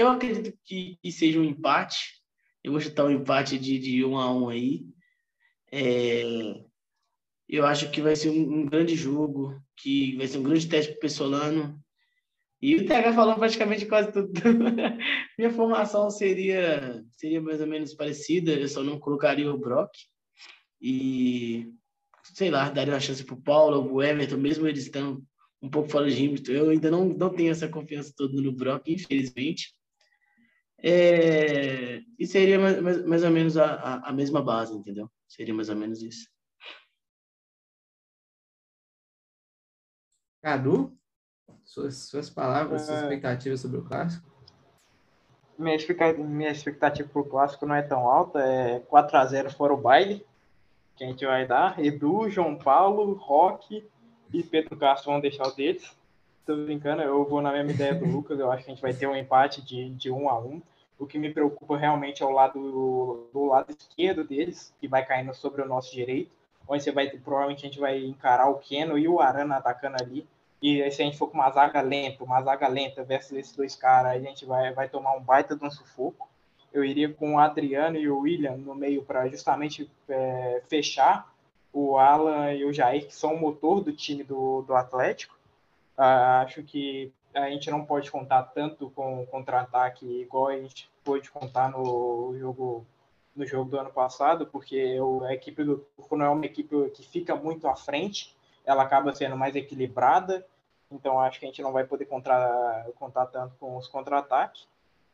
eu acredito que, que, seja um empate. Eu vou chutar um empate de, de um a um aí. É, eu acho que vai ser um, um, grande jogo, que vai ser um grande teste para o Pessolano. E o TH falou praticamente quase tudo. Minha formação seria, seria mais ou menos parecida, eu só não colocaria o Brock. E, sei lá, daria uma chance para o Paulo ou o Everton, mesmo eles estando um pouco fora de ritmo. Eu ainda não, não tenho essa confiança toda no Brock, infelizmente. É, e seria mais, mais, mais ou menos a, a, a mesma base, entendeu? Seria mais ou menos isso. Cadu? Suas, suas palavras, suas é. expectativas sobre o clássico? Minha, minha expectativa para o clássico não é tão alta, é 4 a 0 fora o baile, que a gente vai dar. Edu, João Paulo, Roque e Pedro Castro vão deixar o deles. Tô brincando, eu vou na mesma ideia do Lucas, eu acho que a gente vai ter um empate de, de 1 a 1 O que me preocupa realmente é o lado do lado esquerdo deles, que vai caindo sobre o nosso direito, onde você vai provavelmente a gente vai encarar o Keno e o Arana atacando ali e se a gente for com uma zaga lenta, uma zaga lenta versus esses dois caras, a gente vai, vai tomar um baita de um sufoco. Eu iria com o Adriano e o William no meio para justamente é, fechar o Alan e o Jair, que são o motor do time do, do Atlético. Ah, acho que a gente não pode contar tanto com contra-ataque igual a gente pôde contar no jogo no jogo do ano passado, porque a equipe do Turco não é uma equipe que fica muito à frente, ela acaba sendo mais equilibrada, então acho que a gente não vai poder contar, contar tanto com os contra-ataques.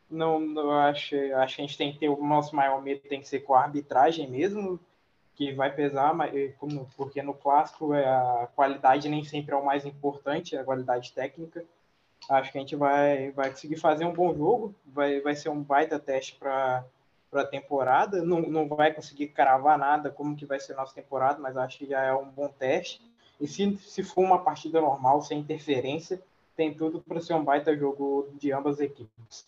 Não, não acho, acho que a gente tem que ter o nosso maior medo tem que ser com a arbitragem mesmo, que vai pesar, porque no clássico é, a qualidade nem sempre é o mais importante, a qualidade técnica. Acho que a gente vai, vai conseguir fazer um bom jogo, vai, vai ser um baita teste para a temporada. Não, não vai conseguir cravar nada como que vai ser nossa temporada, mas acho que já é um bom teste. E se, se for uma partida normal, sem interferência, tem tudo para ser um baita jogo de ambas as equipes.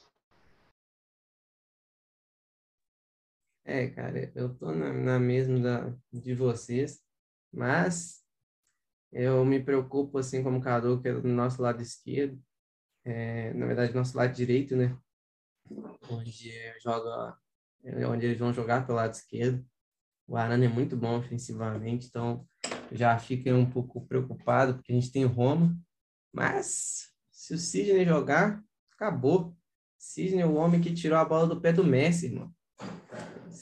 É, cara, eu tô na, na mesma da, de vocês, mas eu me preocupo, assim, como Cadu, que é do nosso lado esquerdo, é, na verdade, nosso lado direito, né? Onde joga, é onde eles vão jogar pelo lado esquerdo. O Arana é muito bom ofensivamente, então já fica um pouco preocupado, porque a gente tem Roma, mas se o Sidney jogar, acabou. Sidney é o homem que tirou a bola do pé do Messi, irmão.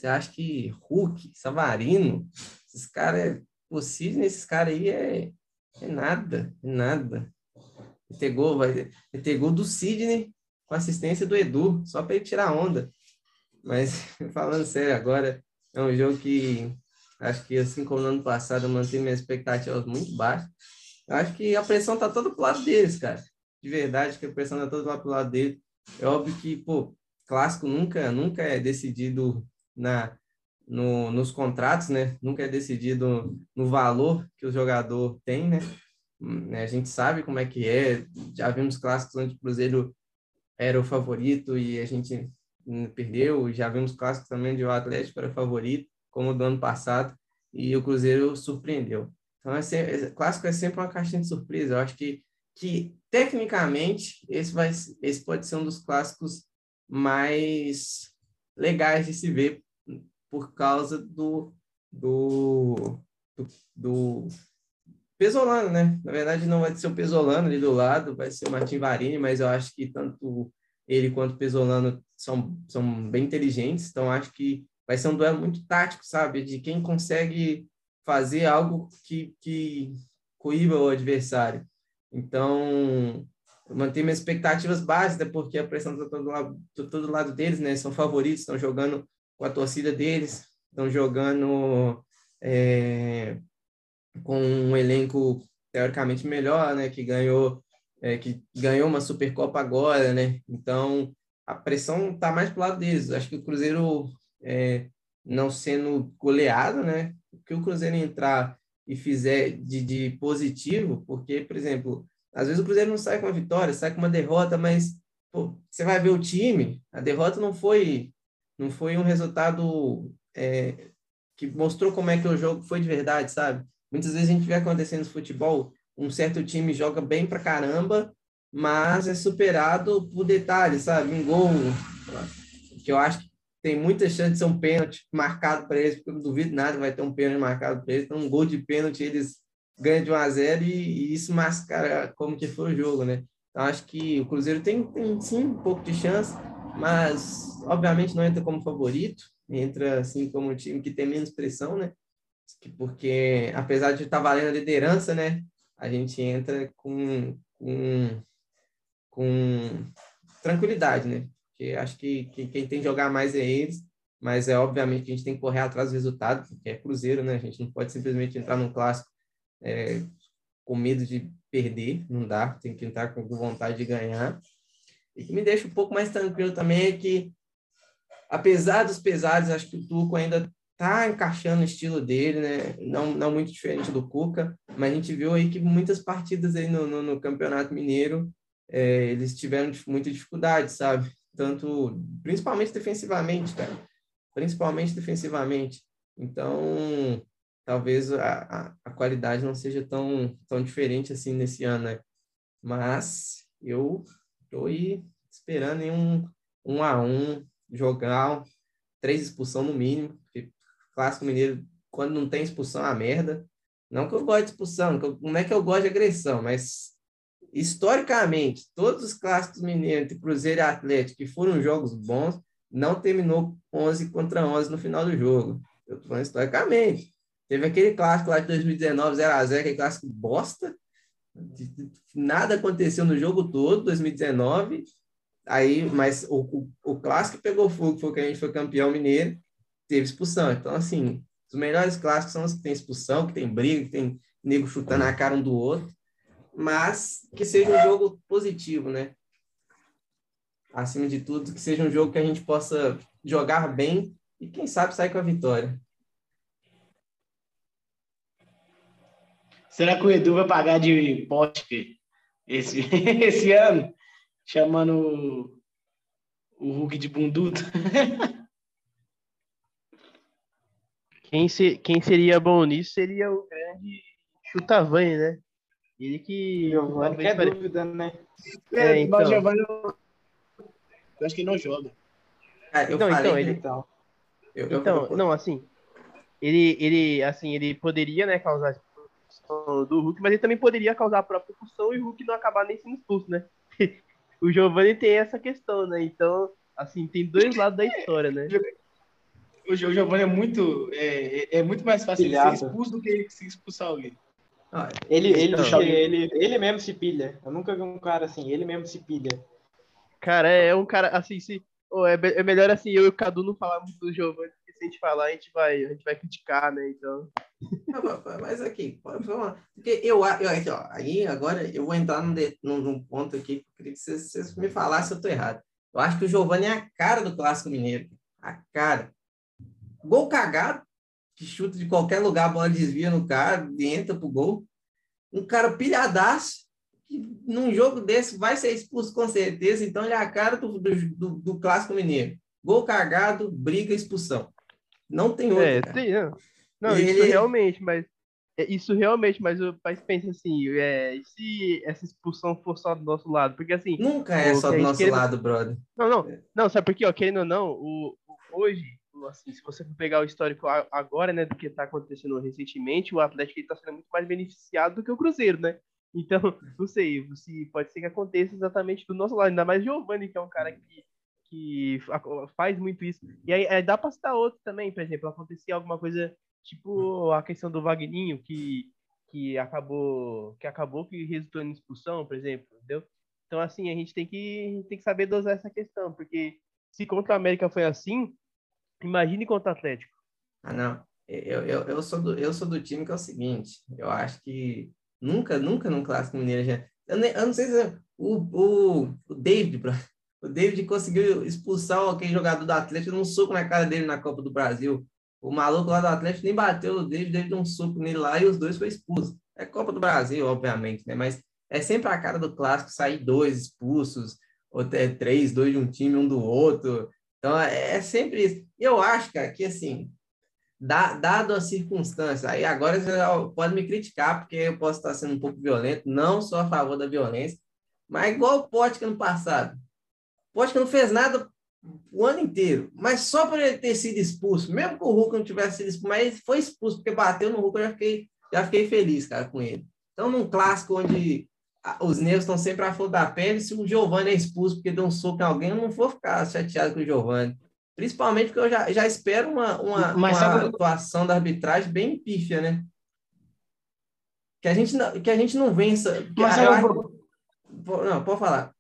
Você acha que Hulk, Savarino, esses caras, o Sidney, esses caras aí é, é nada, é nada. Ter gol, vai, vai ter gol do Sidney com assistência do Edu, só para ele tirar onda. Mas, falando sério, agora é um jogo que acho que, assim como no ano passado, eu mantenho minhas expectativas muito baixas. Acho que a pressão tá toda pro lado deles, cara. De verdade, que a pressão tá toda lá pro lado deles. É óbvio que, pô, clássico nunca, nunca é decidido na, no, nos contratos, né? Nunca é decidido no valor que o jogador tem, né? A gente sabe como é que é. Já vimos clássicos onde o Cruzeiro era o favorito e a gente perdeu. Já vimos clássicos também onde o Atlético era o favorito, como do ano passado, e o Cruzeiro surpreendeu. Então, é sempre, clássico é sempre uma caixinha de surpresa. Eu acho que, que tecnicamente, esse, vai, esse pode ser um dos clássicos mais legais de se ver por causa do, do, do, do Pesolano, né? Na verdade, não vai ser o Pesolano ali do lado, vai ser o Martin Varini, mas eu acho que tanto ele quanto o Pesolano são, são bem inteligentes, então acho que vai ser um duelo muito tático, sabe? De quem consegue fazer algo que, que coíba o adversário. Então, eu mantenho minhas expectativas baixas, porque a pressão está todo lado, todo lado deles, né? São favoritos, estão jogando com a torcida deles, estão jogando é, com um elenco teoricamente melhor, né? Que ganhou, é, que ganhou uma Supercopa agora, né? Então a pressão está mais para o lado deles. Acho que o Cruzeiro é, não sendo goleado, né? Que o Cruzeiro entrar e fizer de, de positivo, porque, por exemplo, às vezes o Cruzeiro não sai com uma vitória, sai com uma derrota, mas pô, você vai ver o time, a derrota não foi não foi um resultado é, que mostrou como é que o jogo foi de verdade, sabe? Muitas vezes a gente vê acontecendo no futebol, um certo time joga bem pra caramba, mas é superado por detalhes, sabe? Um gol, que eu acho que tem muita chance de ser um pênalti marcado para eles, porque eu não duvido nada vai ter um pênalti marcado para eles. Então, um gol de pênalti, eles ganham de 1 a 0 e, e isso mascara como que foi o jogo, né? Então, acho que o Cruzeiro tem, tem sim um pouco de chance, mas obviamente não entra como favorito, entra assim como um time que tem menos pressão, né? Porque apesar de estar tá valendo a liderança, né? A gente entra com, com, com tranquilidade, né? Porque acho que, que quem tem que jogar mais é eles, mas é obviamente que a gente tem que correr atrás do resultado, porque é Cruzeiro, né? A gente não pode simplesmente entrar num clássico é, com medo de perder, não dá, tem que entrar com vontade de ganhar. E que me deixa um pouco mais tranquilo também é que, apesar dos pesares, acho que o Turco ainda está encaixando o estilo dele, né? Não, não muito diferente do Cuca, mas a gente viu aí que muitas partidas aí no, no, no Campeonato Mineiro é, eles tiveram muita dificuldade, sabe? Tanto, principalmente defensivamente, cara. Principalmente defensivamente. Então, talvez a, a, a qualidade não seja tão, tão diferente assim nesse ano, né? Mas eu Estou aí esperando em um, um a um, jogar três expulsão no mínimo. Clássico Mineiro, quando não tem expulsão, é a merda. Não que eu goste de expulsão, não é que eu gosto de agressão, mas historicamente, todos os clássicos mineiros entre Cruzeiro e Atlético, que foram jogos bons, não terminou 11 contra 11 no final do jogo. Eu tô falando historicamente. Teve aquele clássico lá de 2019, 0x0, aquele clássico bosta. Nada aconteceu no jogo todo, 2019. Aí, mas o, o, o clássico pegou fogo, foi que a gente foi campeão mineiro, teve expulsão. Então, assim, os melhores clássicos são os que tem expulsão, que tem briga, que tem nego chutando a cara um do outro. Mas que seja um jogo positivo, né? acima de tudo, que seja um jogo que a gente possa jogar bem e, quem sabe, sair com a vitória. Será que o Edu vai pagar de pote esse, esse ano? Chamando o, Hulk de bundudo? Quem, se, quem seria bom nisso seria o grande Chutavanho, né? Ele que. Giovanni, que é dúvida, né? É, é então. Giovanni eu acho que não joga. Ah, eu então, falei, então, ele... então. Eu, eu, então, eu... não, assim, ele, ele, assim, ele poderia, né, causar expulsão do Hulk, mas ele também poderia causar a própria expulsão e o Hulk não acabar nem sendo expulso, né? o Giovanni tem essa questão, né? Então, assim, tem dois lados da história, né? O Giovanni é muito, é, é muito mais fácil ele ser expulso do que ele se expulsar alguém. Ah, ele, ele, então, ele, ele mesmo se pilha. Eu nunca vi um cara assim, ele mesmo se pilha. Cara, é, é um cara, assim, se. Oh, é, é melhor assim eu e o Cadu não falar muito do Giovanni, se a gente falar, a gente vai, a gente vai criticar, né? Então. Mas aqui, porque eu, eu aqui, ó, aí agora eu vou entrar num, num, num ponto aqui queria que vocês, vocês me falassem se eu tô errado. Eu acho que o Giovanni é a cara do clássico mineiro. A cara. Gol cagado, que chuta de qualquer lugar, a bola desvia no cara, entra pro gol. Um cara pilhadaço, que num jogo desse vai ser expulso com certeza, então ele é a cara do, do, do clássico mineiro. Gol cagado, briga, expulsão. Não tem outro. É, tem, não, não ele... isso realmente, mas é, isso realmente, mas o pai pensa assim, é, se essa expulsão for só do nosso lado? Porque assim. Nunca é só do nosso querendo... lado, brother. Não, não, é. não, sabe por quê? Ó, querendo ou não, o, o, hoje, assim, se você for pegar o histórico agora, né, do que está acontecendo recentemente, o Atlético está sendo muito mais beneficiado do que o Cruzeiro, né? Então, não sei, se pode ser que aconteça exatamente do nosso lado, ainda mais Giovanni, que é um cara que, que faz muito isso. E aí, dá para citar outro também, por exemplo, acontecia alguma coisa tipo a questão do Vagninho, que, que acabou que acabou que resultou em expulsão, por exemplo, entendeu? Então, assim, a gente tem que, tem que saber dosar essa questão, porque se contra o América foi assim, imagine contra o Atlético. Ah, não. Eu, eu, eu, sou do, eu sou do time que é o seguinte, eu acho que Nunca, nunca num clássico mineiro já. Eu, nem, eu não sei se é o, o, o David. O David conseguiu expulsar aquele jogador do Atlético num soco na cara dele na Copa do Brasil. O maluco lá do Atlético nem bateu o David, David deu um soco nele lá e os dois foi expulso. É Copa do Brasil, obviamente, né? Mas é sempre a cara do clássico sair dois expulsos, ou até três, dois de um time, um do outro. Então é, é sempre isso. Eu acho, cara, que assim, dado a circunstância, aí agora você pode me criticar, porque eu posso estar sendo um pouco violento, não sou a favor da violência, mas igual o Potker no passado. O Potker não fez nada o ano inteiro, mas só por ele ter sido expulso, mesmo que o Hulk não tivesse sido expulso, mas ele foi expulso porque bateu no Hulk, eu já fiquei, já fiquei feliz, cara, com ele. Então, num clássico onde os negros estão sempre à flor da pele, se o Giovanni é expulso porque deu um soco em alguém, eu não vou ficar chateado com o Giovanni. Principalmente porque eu já, já espero uma, uma, uma atuação da arbitragem bem pífia, né? Que a gente não, que a gente não vença. Mas eu, não, pode falar.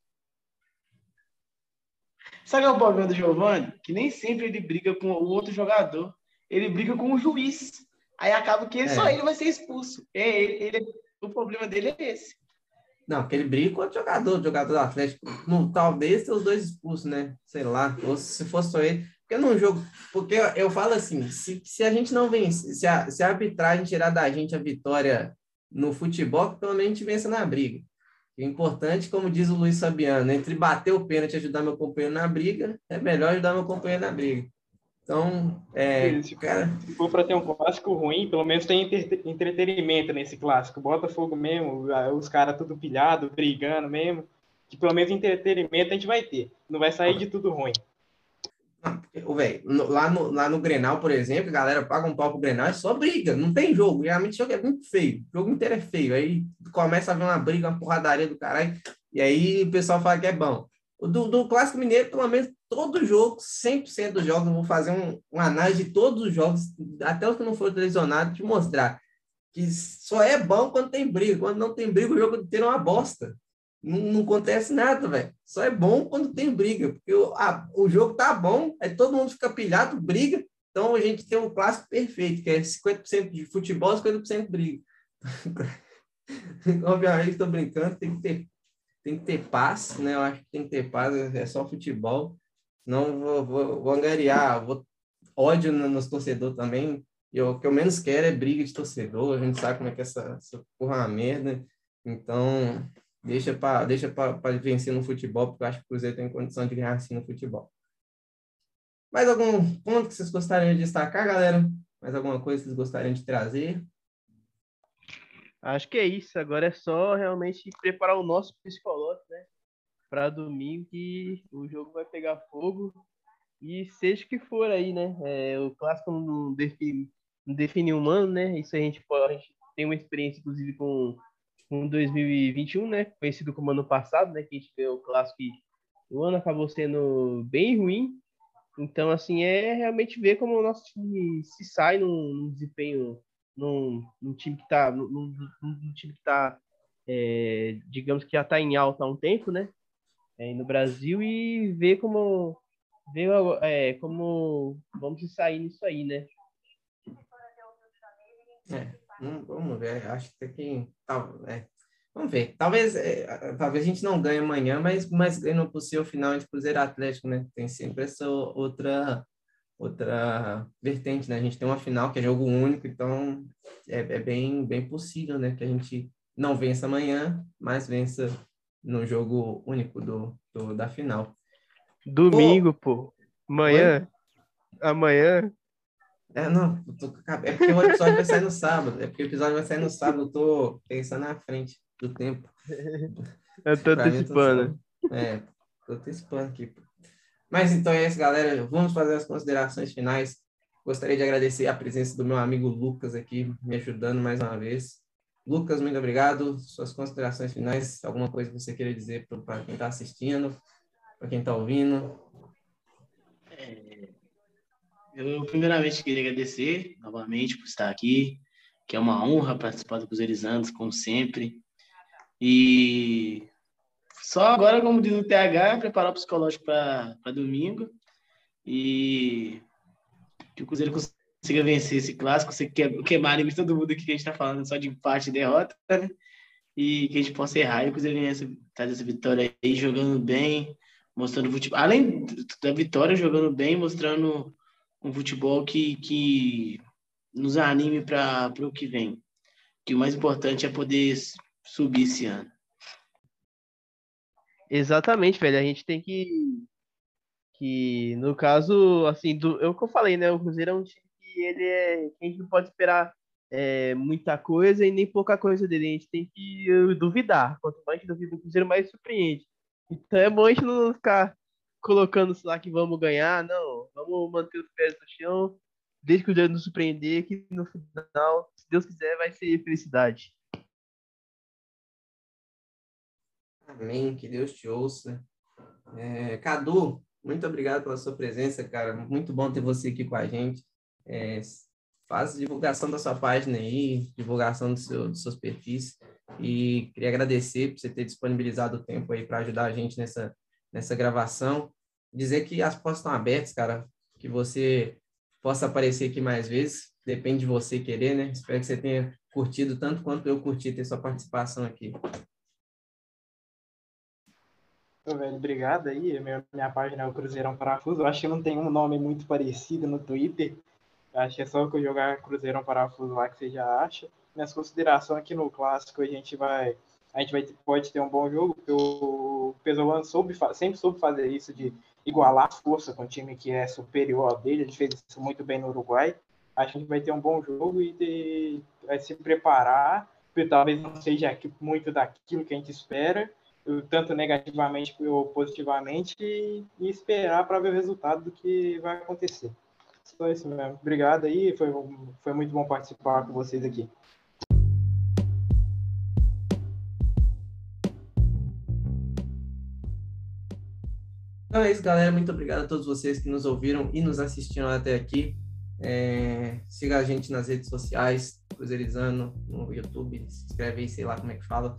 Sabe é o problema do Giovanni? Que nem sempre ele briga com o outro jogador. Ele briga com o juiz. Aí acaba que é. só ele vai ser expulso. É, ele, ele, o problema dele é esse. Não, porque ele briga com o jogador, o jogador do Atlético. Não, talvez ter os dois expulsos, né? Sei lá. Ou se fosse só ele. Porque num jogo. Porque eu, eu falo assim: se, se a gente não vence, se a, se a arbitragem tirar da gente a vitória no futebol, pelo menos a gente vença na briga. Importante, como diz o Luiz Fabiano, entre bater o pênalti e ajudar meu companheiro na briga, é melhor ajudar meu companheiro na briga. Então, é, se, cara... se for para ter um clássico ruim, pelo menos tem entretenimento nesse clássico. Botafogo mesmo, os caras tudo pilhado, brigando mesmo. Que pelo menos entretenimento a gente vai ter. Não vai sair de tudo ruim. Véio, lá, no, lá no Grenal, por exemplo, a galera paga um pau pro Grenal, é só briga, não tem jogo. Realmente o jogo é muito feio. O jogo inteiro é feio. Aí começa a ver uma briga, uma porradaria do caralho, e aí o pessoal fala que é bom. Do, do Clássico Mineiro, pelo menos todo jogo, 100% dos jogos, eu vou fazer um, uma análise de todos os jogos, até os que não foram televisionados, te mostrar que só é bom quando tem briga. Quando não tem briga, o jogo inteiro é uma bosta. Não, não acontece nada, velho. Só é bom quando tem briga, porque o, a, o jogo tá bom, aí todo mundo fica pilhado, briga. Então a gente tem um clássico perfeito, que é 50% de futebol e 50% de briga. Obviamente, estou brincando, tem que, ter, tem que ter paz, né? Eu acho que tem que ter paz, é só futebol. Não vou, vou, vou angariar, vou ódio nos torcedores também. E o que eu menos quero é briga de torcedor. A gente sabe como é que essa, essa porra é uma merda. Então, Deixa para deixa para vencer no futebol, porque eu acho que o Cruzeiro tem condição de ganhar assim no futebol. Mais algum ponto que vocês gostariam de destacar, galera? Mais alguma coisa que vocês gostariam de trazer? Acho que é isso. Agora é só realmente preparar o nosso psicológico, né? Para domingo que o jogo vai pegar fogo e seja que for aí, né? É, o clássico não define, não define um ano, né? Isso a gente pode, a gente tem uma experiência, inclusive, com com 2021, né? Conhecido como ano passado, né? Que a gente ganhou o clássico e o ano acabou sendo bem ruim. Então, assim, é realmente ver como o nosso time se sai num, num desempenho, num, num, time que tá, num, num time que tá, é, digamos que já tá em alta há um tempo, né? É, no Brasil e ver como, ver é, como vamos sair nisso aí, né? É. Hum, vamos ver, acho que tem é, vamos ver. Talvez, é, talvez a gente não ganhe amanhã, mas, mas ganha possível final entre Cruzeiro e Atlético, né? Tem sempre essa outra outra vertente, né? A gente tem uma final que é jogo único, então é, é bem, bem possível, né? Que a gente não vença amanhã, mas vença no jogo único do, do da final. Domingo, pô. Amanhã. Oi? Amanhã é, não, tô, é porque o episódio vai sair no sábado. É porque o episódio vai sair no sábado, eu tô pensando na frente do tempo. Eu tô antecipando. É, tô antecipando aqui. Mas então é isso, galera. Vamos fazer as considerações finais. Gostaria de agradecer a presença do meu amigo Lucas aqui, me ajudando mais uma vez. Lucas, muito obrigado. Suas considerações finais, alguma coisa que você queira dizer para quem está assistindo, para quem está ouvindo? Eu, primeiramente, queria agradecer novamente por estar aqui, que é uma honra participar do Cruzeirizantes, como sempre. E só agora, como diz o TH, preparar o psicológico para domingo e que o Cruzeiro consiga vencer esse clássico, você quer queimar de todo mundo aqui que a gente está falando só de empate e derrota, né? E que a gente possa errar e o Cruzeiro venha trazer essa vitória aí, jogando bem, mostrando futebol. Além da vitória, jogando bem, mostrando um futebol que, que nos anime para o que vem. Que o mais importante é poder subir esse ano. Exatamente, velho. A gente tem que. Que, no caso, assim, do, é o que eu falei, né? O Cruzeiro é um time que ele é. Que a gente não pode esperar é, muita coisa e nem pouca coisa dele. A gente tem que duvidar. Quanto mais a gente duvida do Cruzeiro, mais surpreende. Então é bom a gente não ficar colocando lá que vamos ganhar, não. Vamos manter os pés no chão, desde que o Deus nos surpreender, que no final, se Deus quiser, vai ser felicidade. Amém, que Deus te ouça. É, Cadu, muito obrigado pela sua presença, cara. Muito bom ter você aqui com a gente. É, faz divulgação da sua página aí, divulgação do seu, dos seus perfis. E queria agradecer por você ter disponibilizado o tempo aí para ajudar a gente nessa nessa gravação. Dizer que as portas estão abertas, cara, que você possa aparecer aqui mais vezes. Depende de você querer, né? Espero que você tenha curtido tanto quanto eu curti ter sua participação aqui. Velho, obrigado aí. Minha, minha página é o Cruzeirão Parafuso. Eu acho que não tem um nome muito parecido no Twitter. Acho que é só que eu jogar Cruzeirão Parafuso lá que você já acha. Minhas considerações aqui no clássico, a gente vai a gente vai, pode ter um bom jogo, porque o Pesolan soube, sempre soube fazer isso, de igualar a força com o time que é superior ao dele, ele fez isso muito bem no Uruguai. A gente vai ter um bom jogo e ter, vai se preparar, talvez não seja muito daquilo que a gente espera, tanto negativamente ou positivamente, e, e esperar para ver o resultado do que vai acontecer. Só isso mesmo. Obrigado aí, foi, foi muito bom participar com vocês aqui. Então é isso, galera. Muito obrigado a todos vocês que nos ouviram e nos assistiram até aqui. É, siga a gente nas redes sociais, Cruzeirizando, no YouTube, se inscreve aí, sei lá como é que fala.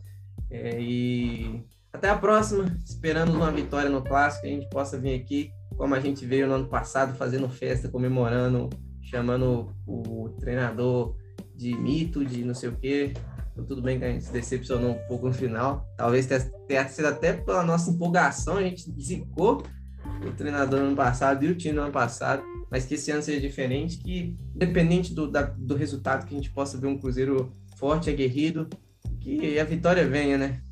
É, e até a próxima. Esperamos uma vitória no clássico, a gente possa vir aqui, como a gente veio no ano passado, fazendo festa, comemorando, chamando o treinador de mito, de não sei o quê. Então, tudo bem que a gente se decepcionou um pouco no final. Talvez tenha sido até pela nossa empolgação, a gente zicou o treinador no ano passado e o time no ano passado, mas que esse ano seja diferente, que independente do, da, do resultado, que a gente possa ver um Cruzeiro forte, aguerrido, que a vitória venha, né?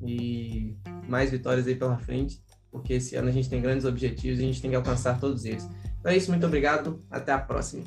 E mais vitórias aí pela frente, porque esse ano a gente tem grandes objetivos e a gente tem que alcançar todos eles. Então é isso, muito obrigado, até a próxima.